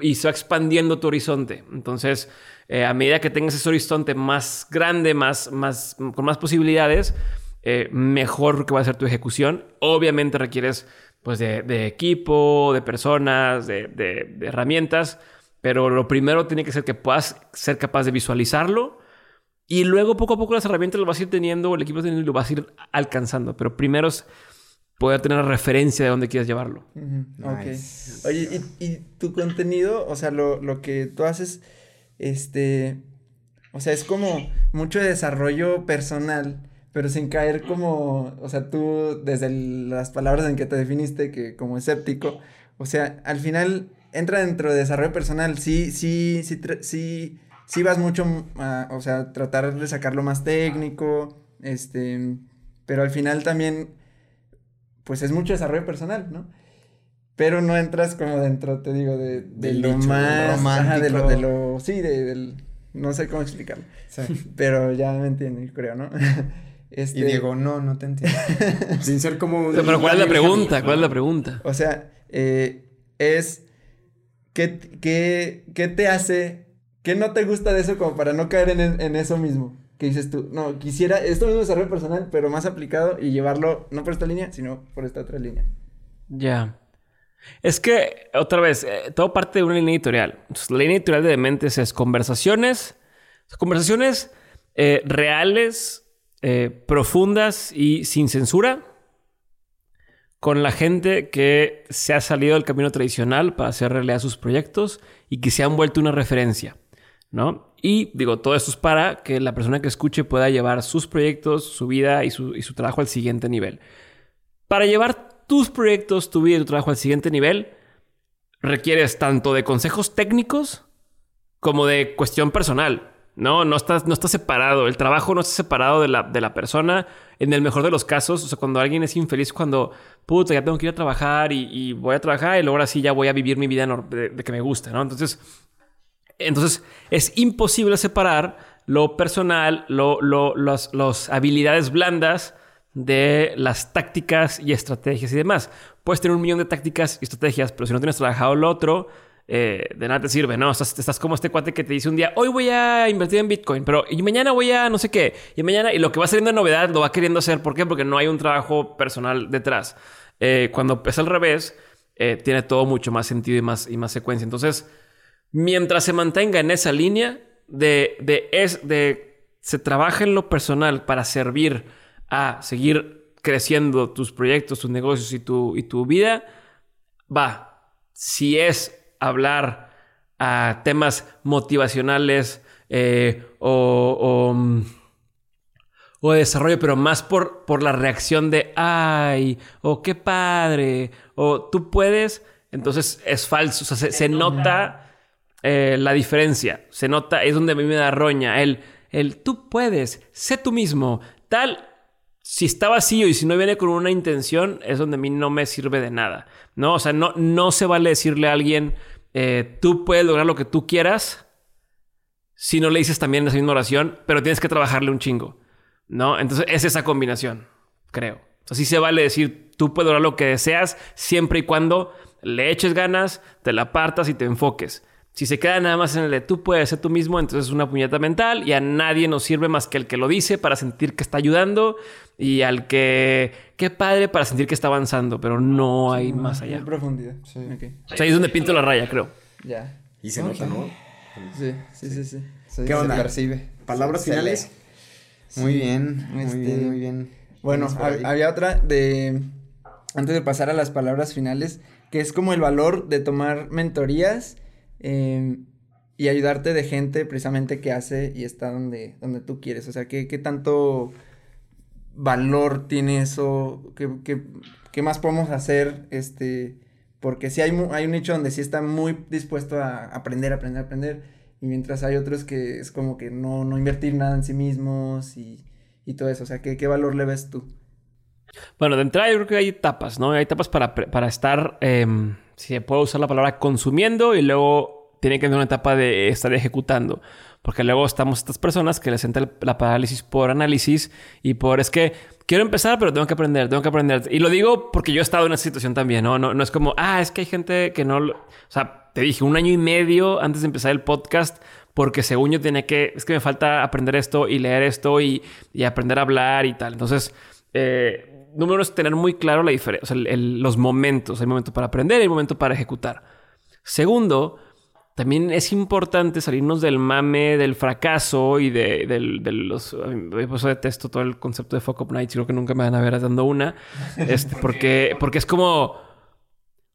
y, y se va expandiendo tu horizonte. Entonces, eh, a medida que tengas ese horizonte más grande, más, más, con más posibilidades, eh, mejor que va a ser tu ejecución. Obviamente requieres pues de, de equipo, de personas, de, de- de herramientas, pero lo primero tiene que ser que puedas ser capaz de visualizarlo y luego poco a poco las herramientas lo vas a ir teniendo, el equipo teniendo y lo vas a ir alcanzando, pero primero es poder tener la referencia de dónde quieres llevarlo. Nice. Oye, ¿y, y tu contenido, o sea, lo, lo que tú haces, este, o sea, es como mucho desarrollo personal, pero sin caer como, o sea, tú desde el- las palabras en que te definiste, que como escéptico, o sea, al final entra dentro de desarrollo personal, sí, sí, sí, sí, sí vas mucho a, o sea, tratar de sacarlo más técnico, este, pero al final también, pues es mucho desarrollo personal, ¿no? Pero no entras como dentro, te digo, de, de Del lo nicho más ajá, de lo, romántico. de lo, sí, de, del, no sé cómo explicarlo, Sí. pero ya me entienden, creo, ¿no? Este, Y Diego, no, no te entiendo. Sin ser como... un- Pero ¿cuál es la pregunta? ¿Cuál es la pregunta? O sea, eh, es, ¿qué, qué, ¿qué te hace, qué no te gusta de eso como para no caer en, en eso mismo? Que dices tú, no, quisiera esto mismo desarrollo personal, pero más aplicado y llevarlo no por esta línea, sino por esta otra línea. Ya. Es que, otra vez, eh, todo parte de una línea editorial. La línea editorial de Dementes es conversaciones, conversaciones eh, reales, eh, profundas y sin censura con la gente que se ha salido del camino tradicional para hacer realidad sus proyectos y que se han vuelto una referencia, ¿no? Y digo, todo esto es para que la persona que escuche pueda llevar sus proyectos, su vida y su, y su trabajo al siguiente nivel. Para llevar tus proyectos, tu vida y tu trabajo al siguiente nivel, requieres tanto de consejos técnicos como de cuestión personal. No, no estás, no estás separado. El trabajo no está separado de la, de la persona. En el mejor de los casos, o sea, cuando alguien es infeliz, cuando, puta, ya tengo que ir a trabajar y, y voy a trabajar y luego ahora sí ya voy a vivir mi vida de, de que me gusta, ¿no? Entonces, entonces es imposible separar lo personal, lo, lo- los, los habilidades blandas de las tácticas y estrategias y demás. Puedes tener un millón de tácticas y estrategias, pero si no tienes trabajado lo otro, eh, de nada te sirve, ¿no? Estás, estás como este cuate que te dice un día, hoy voy a invertir en Bitcoin, pero y mañana voy a no sé qué, y mañana, y lo que va saliendo de novedad lo va queriendo hacer. ¿Por qué? Porque no hay un trabajo personal detrás. Eh, cuando es al revés, eh, tiene todo mucho más sentido y más, y más secuencia. Entonces, mientras se mantenga en esa línea de, de, es, de se trabaja en lo personal para servir a seguir creciendo tus proyectos, tus negocios y tu, y tu vida, va. Si es hablar a temas motivacionales eh, o, o, mm, o desarrollo, pero más por, por la reacción de ay, o qué padre, o tú puedes, entonces es falso. O sea, se, se nota eh, la diferencia. Se nota, es donde a mí me da roña. El, el tú puedes, sé tú mismo, tal. Si está vacío y si no viene con una intención, es donde a mí no me sirve de nada. No, o sea, no, no se vale decirle a alguien, eh, tú puedes lograr lo que tú quieras, si no le dices también esa misma oración, pero tienes que trabajarle un chingo. ¿No? Entonces es esa combinación, creo. O sea, sí se vale decir, tú puedes lograr lo que deseas siempre y cuando le eches ganas, te la partas y te enfoques. Si se queda nada más en el de tú puedes ser tú mismo, entonces es una puñeta mental y a nadie nos sirve más que el que lo dice para sentir que está ayudando y al que, qué padre para sentir que está avanzando, pero no hay más allá. En profundidad. Sí. O sea, ahí es donde pinto la raya, creo. ya. Y se nota, ¿no? Sí, sí, sí, sí. Sí, ¿Qué se onda? percibe. ¿Palabras Se finales? Muy bien, muy Este, bien, muy bien. Bueno, hab- había otra de, antes de pasar a las palabras finales, que es como el valor de tomar mentorías eh, y ayudarte de gente precisamente que hace y está donde, donde tú quieres. O sea, ¿qué, qué tanto valor tiene eso? ¿Qué, qué, qué más podemos hacer? Este, porque sí hay, hay un nicho donde sí está muy dispuesto a aprender, aprender, aprender. Y mientras hay otros que es como que no, no invertir nada en sí mismos y, y todo eso. O sea, ¿qué, qué valor le ves tú? Bueno, de entrada yo creo que hay etapas, ¿no? Hay etapas para, para estar, em, si se puede usar la palabra, consumiendo y luego tiene que tener una etapa de estar ejecutando. Porque luego estamos estas personas que les entra la parálisis por análisis y por es que quiero empezar, pero tengo que aprender, tengo que aprender. Y lo digo porque yo he estado en esa situación también, ¿no? No, no es como, ah, es que hay gente que no... lo- O sea, te dije un año y medio antes de empezar el podcast porque según yo tenía que... Es que me falta aprender esto y leer esto y, y aprender a hablar y tal. Entonces, eh, número uno es tener muy claro la diferencia, o sea, el- el- los momentos. Hay momento para aprender hay momento para ejecutar. Segundo, también es importante salirnos del mame del fracaso y de, del- de los... Por eso detesto todo el concepto de Fuck Up Nights. Creo que nunca me van a ver dando una. Este, porque, porque es como...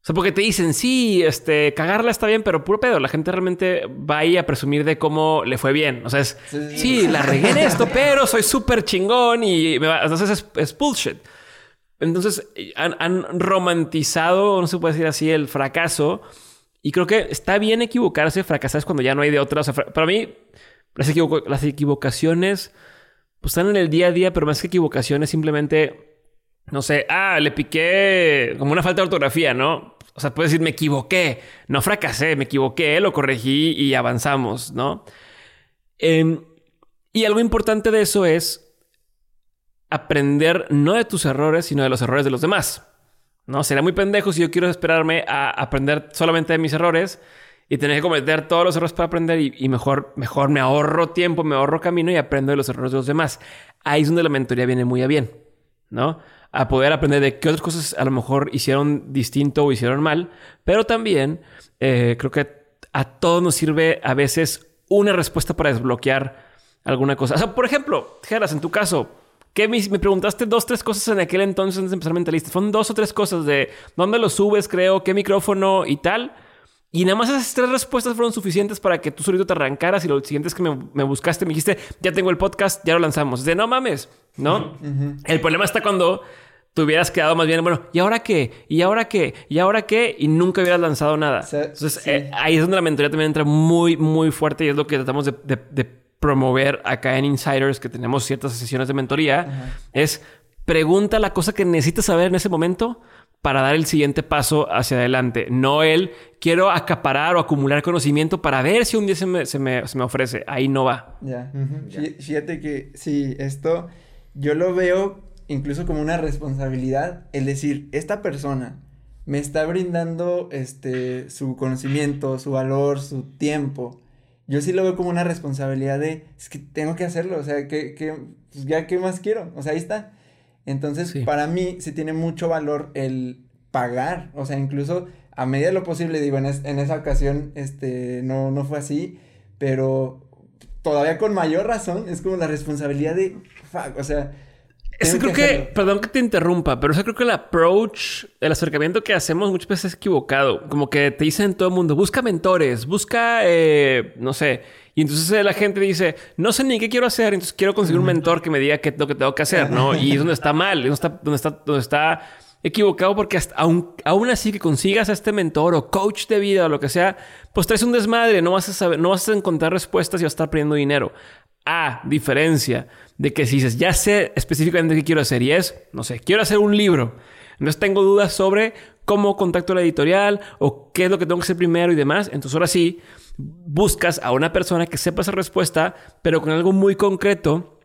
O sea, porque te dicen, sí, este, cagarla está bien, pero puro pedo. La gente realmente va ahí a presumir de cómo le fue bien. O sea, es, sí, la regué en esto, pero soy súper chingón y me va- entonces es, es bullshit. Entonces han, han romantizado, no se puede decir así, el fracaso. Y creo que está bien equivocarse, fracasar es cuando ya no hay de otra. O sea, para mí, las equivocaciones pues, están en el día a día, pero más que equivocaciones, simplemente, no sé, ah, le piqué como una falta de ortografía, ¿no? O sea, puedes decir, me equivoqué, no fracasé, me equivoqué, lo corregí y avanzamos, ¿no? Em, y algo importante de eso es aprender no de tus errores, sino de los errores de los demás. No, sería muy pendejo si yo quiero esperarme a aprender solamente de mis errores y tener que cometer todos los errores para aprender y, y mejor, mejor me ahorro tiempo, me ahorro camino y aprendo de los errores de los demás. Ahí es donde la mentoría viene muy a bien, ¿no? A poder aprender de qué otras cosas a lo mejor hicieron distinto o hicieron mal, pero también eh, creo que a todos nos sirve a veces una respuesta para desbloquear alguna cosa. O sea, por ejemplo, Geras, en tu caso, ¿qué me, me preguntaste dos, tres cosas en aquel entonces antes de empezar Mentalista? Fueron dos o tres cosas de dónde lo subes, creo, qué micrófono y tal. Y nada más esas tres respuestas fueron suficientes para que tú solito te arrancaras y lo siguiente es que me, me buscaste, me dijiste, ya tengo el podcast, ya lo lanzamos. De no mames, ¿no? El problema está cuando te hubieras quedado más bien, bueno, ¿y ahora qué? ¿Y ahora qué? ¿Y ahora qué? Y nunca hubieras lanzado nada. Sí, Entonces, sí. eh, ahí es donde la mentoría también entra muy, muy fuerte y es lo que tratamos de, de- de promover acá en Insiders, que tenemos ciertas sesiones de mentoría, es pregunta la cosa que necesitas saber en ese momento para dar el siguiente paso hacia adelante. No el quiero acaparar o acumular conocimiento para ver si un día se me, se me- se me ofrece. Ahí no va. Ya. Fíjate que sí, esto yo lo veo incluso como una responsabilidad, el decir, esta persona me está brindando este su conocimiento, su valor, su tiempo. Yo sí lo veo como una responsabilidad de, es que tengo que hacerlo, o sea, que, que pues ya qué más quiero, o sea, ahí está. Entonces, Sí. para mí sí tiene mucho valor el pagar, o sea, incluso a medida de lo posible, digo, en, es- en esa ocasión, este, no, no fue así, pero todavía con mayor razón, es como la responsabilidad de, fuck, o sea. Es que tengo creo que, perdón que te interrumpa, pero yo creo que el approach, el acercamiento que hacemos muchas veces es equivocado. Como que te dicen todo el mundo, busca mentores, busca, eh, no sé. Y entonces la gente dice, no sé ni qué quiero hacer, entonces quiero conseguir un mentor que me diga qué es lo que tengo que hacer, ¿no? Y es donde está mal, es donde está, donde está, donde está equivocado porque hasta, aun, aún así que consigas a este mentor o coach de vida o lo que sea, pues traes un desmadre, no vas a saber, no vas a encontrar respuestas y vas a estar perdiendo dinero. A diferencia de que si dices, ya sé específicamente qué quiero hacer y es, no sé, quiero hacer un libro. Entonces tengo dudas sobre cómo contacto a la editorial o qué es lo que tengo que hacer primero y demás. Entonces ahora sí, buscas a una persona que sepa esa respuesta, pero con algo muy concreto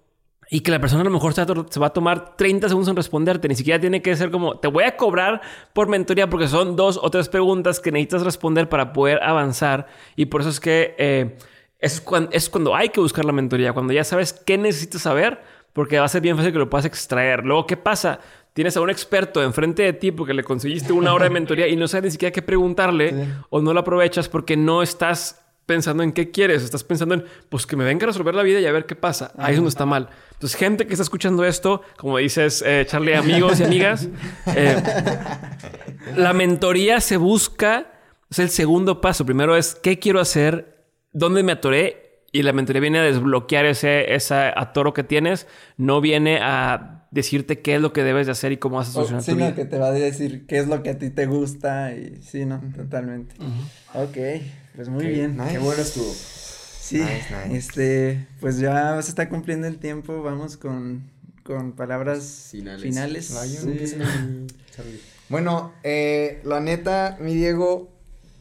y que la persona a lo mejor se va a- tomar 30 segundos en responderte. Ni siquiera tiene que ser como, te voy a cobrar por mentoría porque son dos o tres preguntas que necesitas responder para poder avanzar. Y por eso es que eh, es, cuando, es cuando hay que buscar la mentoría, cuando ya sabes qué necesitas saber, porque va a ser bien fácil que lo puedas extraer. Luego, ¿qué pasa? Tienes a un experto enfrente de ti porque le conseguiste una hora de mentoría y no sabes ni siquiera qué preguntarle o no lo aprovechas porque no estás pensando en qué quieres, estás pensando en, pues que me venga a resolver la vida y a ver qué pasa. Ahí es donde está mal. Entonces, gente que está escuchando esto, como dices, eh, Charlie, amigos y amigas, eh, la mentoría se busca, es el segundo paso. Primero es, ¿qué quiero hacer? ¿Dónde me atoré? Y la mentoría viene a desbloquear ese, ese atoro que tienes, no viene a decirte qué es lo que debes de hacer y cómo vas a O- solucionar sí, tu no, vida. que te va a decir qué es lo que a ti te gusta y sí, no, totalmente. Ok, pues muy bien. nice. Qué bueno estuvo. Sí, Nice, nice. este, pues ya se está cumpliendo el tiempo, vamos con, con palabras Finales. finales. No, yo Sí. empiezo. Bueno, eh, la neta, mi Diego,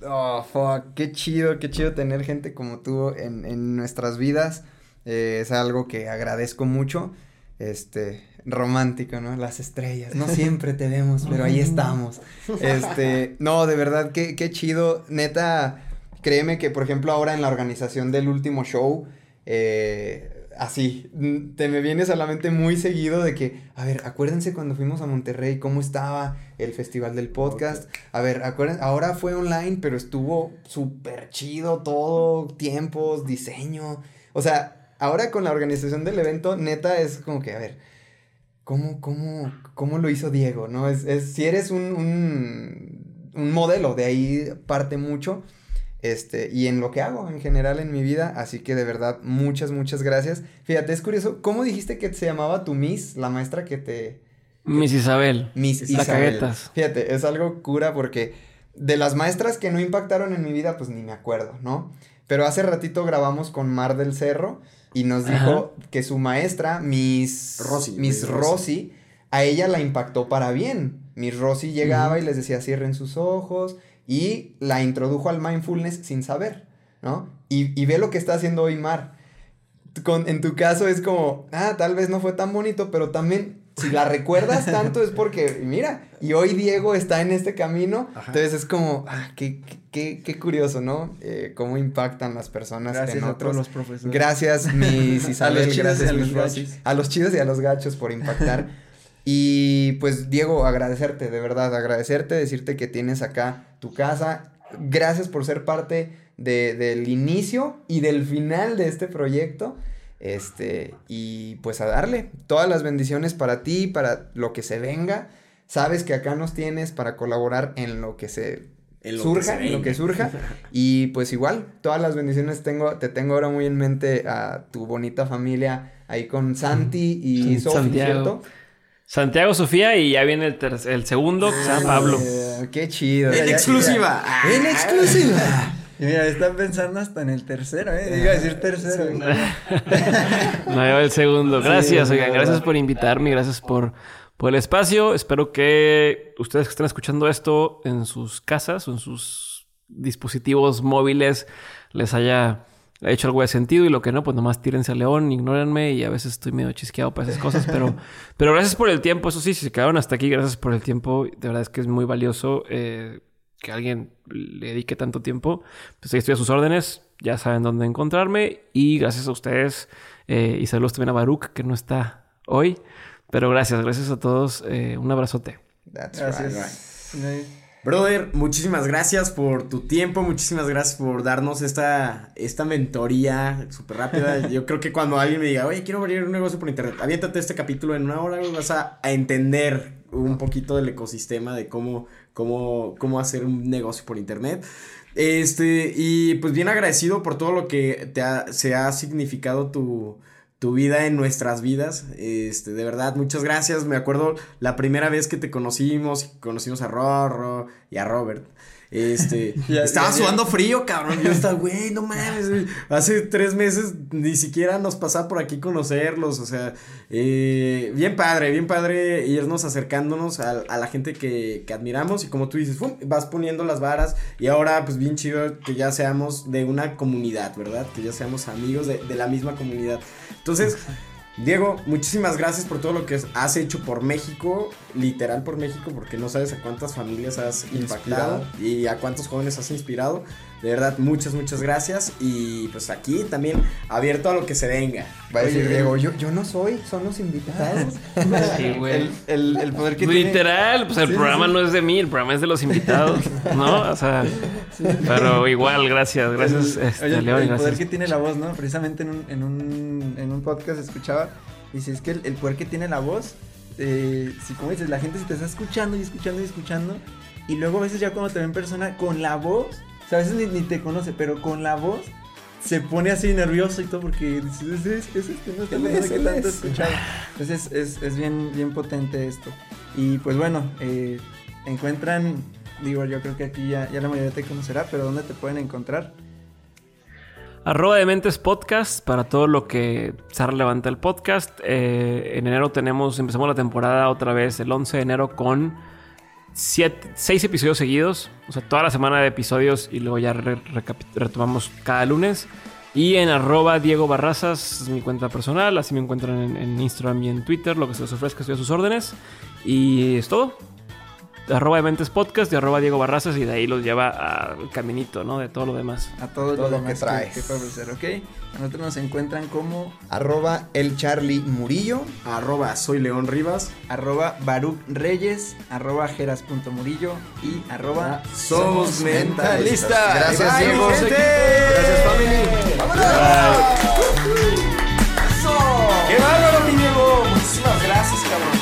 Oh, fuck, qué chido, qué chido tener gente como tú en, en nuestras vidas. Eh, es algo que agradezco mucho. Este, romántico, ¿no? Las estrellas. No siempre te vemos, pero ahí estamos. Este, no, de verdad, qué, qué chido. Neta, créeme que, por ejemplo, ahora en la organización del último show, eh, así, te me vienes a la mente muy seguido de que, a ver, acuérdense cuando fuimos a Monterrey, cómo estaba el festival del podcast. A ver, acuérdense, ahora fue online, pero estuvo súper chido todo, tiempos, diseño. O sea, ahora con la organización del evento, neta, es como que, a ver, ¿cómo, cómo, cómo lo hizo Diego? ¿No? Es, es si eres un, un, un modelo, de ahí parte mucho este, y en lo que hago en general en mi vida. Así que de verdad, muchas, muchas gracias. Fíjate, es curioso, ¿cómo dijiste que se llamaba tu Miss, la maestra que te... Miss Isabel. Miss La Isabel. caguetas. Fíjate, es algo cura porque de las maestras que no impactaron en mi vida, pues ni me acuerdo, ¿no? Pero hace ratito grabamos con Mar del Cerro y nos dijo que su maestra, Miss Rosy, Miss Rosy. a ella la impactó para bien. Miss Rosy llegaba y les decía cierren sus ojos y la introdujo al mindfulness sin saber, ¿no? Y, y ve lo que está haciendo hoy Mar. Con, en tu caso es como, ah, tal vez no fue tan bonito, pero también si la recuerdas tanto es porque, mira, y hoy Diego está en este camino, entonces es como, ah, qué, qué- qué, curioso, ¿no? Eh, cómo impactan las personas Gracias en a otros. todos los profesores. Gracias, mis Isabel, gracias, a los mis gachos. A los chidos y a los gachos por impactar. y pues, Diego, agradecerte, de verdad, agradecerte, decirte que tienes acá tu casa. Gracias por ser parte de- del inicio y del final de este proyecto. Este, y pues a darle todas las bendiciones para ti, para lo que se venga. Sabes que acá nos tienes para colaborar en lo que se En lo que surja, se en lo que surja. Y pues igual, todas las bendiciones tengo, te tengo ahora muy en mente a tu bonita familia ahí con Santi y Santiago. ¿cierto? Santiago Sofía y ya viene el, ter- el segundo, que se llama Pablo. Eh, qué chido. En Ya- ya- exclusiva. En exclusiva. Y mira, están pensando hasta en el tercero, ¿eh? Iba a decir tercero. Sí. No, yo el segundo. Gracias, Sí, oigan. Gracias por invitarme. Gracias por, por el espacio. Espero que ustedes que estén escuchando esto en sus casas o en sus dispositivos móviles les haya hecho algo de sentido y lo que no, pues nomás tírense a león, ignórenme y a veces estoy medio chisqueado para esas cosas, pero, pero gracias por el tiempo, eso sí, si se quedaron hasta aquí, gracias por el tiempo, de verdad es que es muy valioso eh, que alguien le dedique tanto tiempo, pues ahí estoy a sus órdenes, ya saben dónde encontrarme y gracias a ustedes eh, y saludos también a Baruch que no está hoy, pero gracias, gracias a todos, eh, un abrazote. That's Gracias. right. Brother, muchísimas gracias por tu tiempo, muchísimas gracias por darnos esta, esta mentoría súper rápida. Yo creo que cuando alguien me diga, oye, quiero abrir un negocio por internet, aviéntate este capítulo en una hora, vas a, a entender un poquito del ecosistema de cómo, cómo, cómo hacer un negocio por internet. Este, y pues bien agradecido por todo lo que te ha- se ha significado tu, tu vida en nuestras vidas. Este, de verdad, muchas gracias. Me acuerdo la primera vez que te conocimos, conocimos a Rorro y a Robert. Este, Ya- estaba ya- sudando frío, cabrón. Yo estaba, güey, no mames. Hace tres meses ni siquiera nos pasaba por aquí conocerlos. O sea, eh, bien padre, bien padre irnos acercándonos a, a la gente que, que admiramos. Y como tú dices, ¡fum! vas poniendo las varas. Y ahora, pues bien chido que ya seamos de una comunidad, ¿verdad? Que ya seamos amigos de, de la misma comunidad. Entonces, Diego, muchísimas gracias por todo lo que has hecho por México, literal por México, porque no sabes a cuántas familias has impactado y a cuántos jóvenes has inspirado. De verdad, muchas, muchas gracias. Y pues aquí también abierto a lo que se venga. Va a decir Oye, Diego, yo, yo no soy, son los invitados. Sí, güey. El, el, el poder que tiene. Literal, pues el Sí, programa sí. no es de mí, el programa es de los invitados, ¿no? O sea, pero igual, gracias, gracias, El- este, oye, el, León, el poder que tiene la voz, ¿no? Precisamente en un, en un, en un podcast escuchaba, dice, es que el, el poder que tiene la voz, eh, si como dices, la gente se te está escuchando y escuchando y escuchando, y luego a veces ya cuando te ve en persona con la voz, sea, a veces ni, ni te conoce, pero con la voz se pone así nervioso y todo porque dices, es, es, es este, no es, que tanto he es". escuchado. Entonces es, es bien, bien potente esto. Y pues bueno, eh, encuentran, digo, yo creo que aquí ya, ya la mayoría te conocerá, pero ¿dónde te pueden encontrar? Arroba de Mentes Podcast para todo lo que sea relevante al podcast. Eh, en enero tenemos, empezamos la temporada otra vez el 11 de enero con siete, seis episodios seguidos. O sea, toda la semana de episodios y luego ya retomamos cada lunes. Y en arroba Diego Barrazas es mi cuenta personal. Así me encuentran en, en Instagram y en Twitter. Lo que se les ofrezca estoy a sus órdenes. Y es todo. Arroba de Mentes Podcast y arroba Diego Barrazas. Y de ahí los lleva al caminito, ¿no? De todo lo demás. A todo, Todo lo lo que demás que, puede ofrecer, ¿ok? A nosotros nos encuentran como Arroba el Charlie Murillo. Arroba soy León Rivas. arroba Baruch Reyes, arroba Jeras.murillo y arroba Somos mentalistas. Gracias, Bye, Diego. gente. Gracias, family. ¡Qué bárbaro, mi Diego! Muchísimas gracias, cabrón.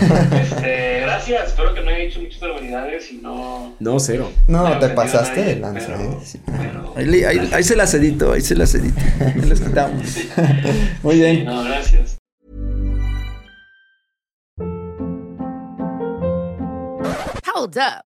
Este, gracias, espero que no haya hecho muchas barbaridades y no. No, cero. No, te pasaste nadie, de lanza, pero- eh. Sí. pero- Ahí, le- ahí- ahí se las edito, ahí se las edito. Ahí las quitamos. Muy Sí, bien. no, gracias. Hold up.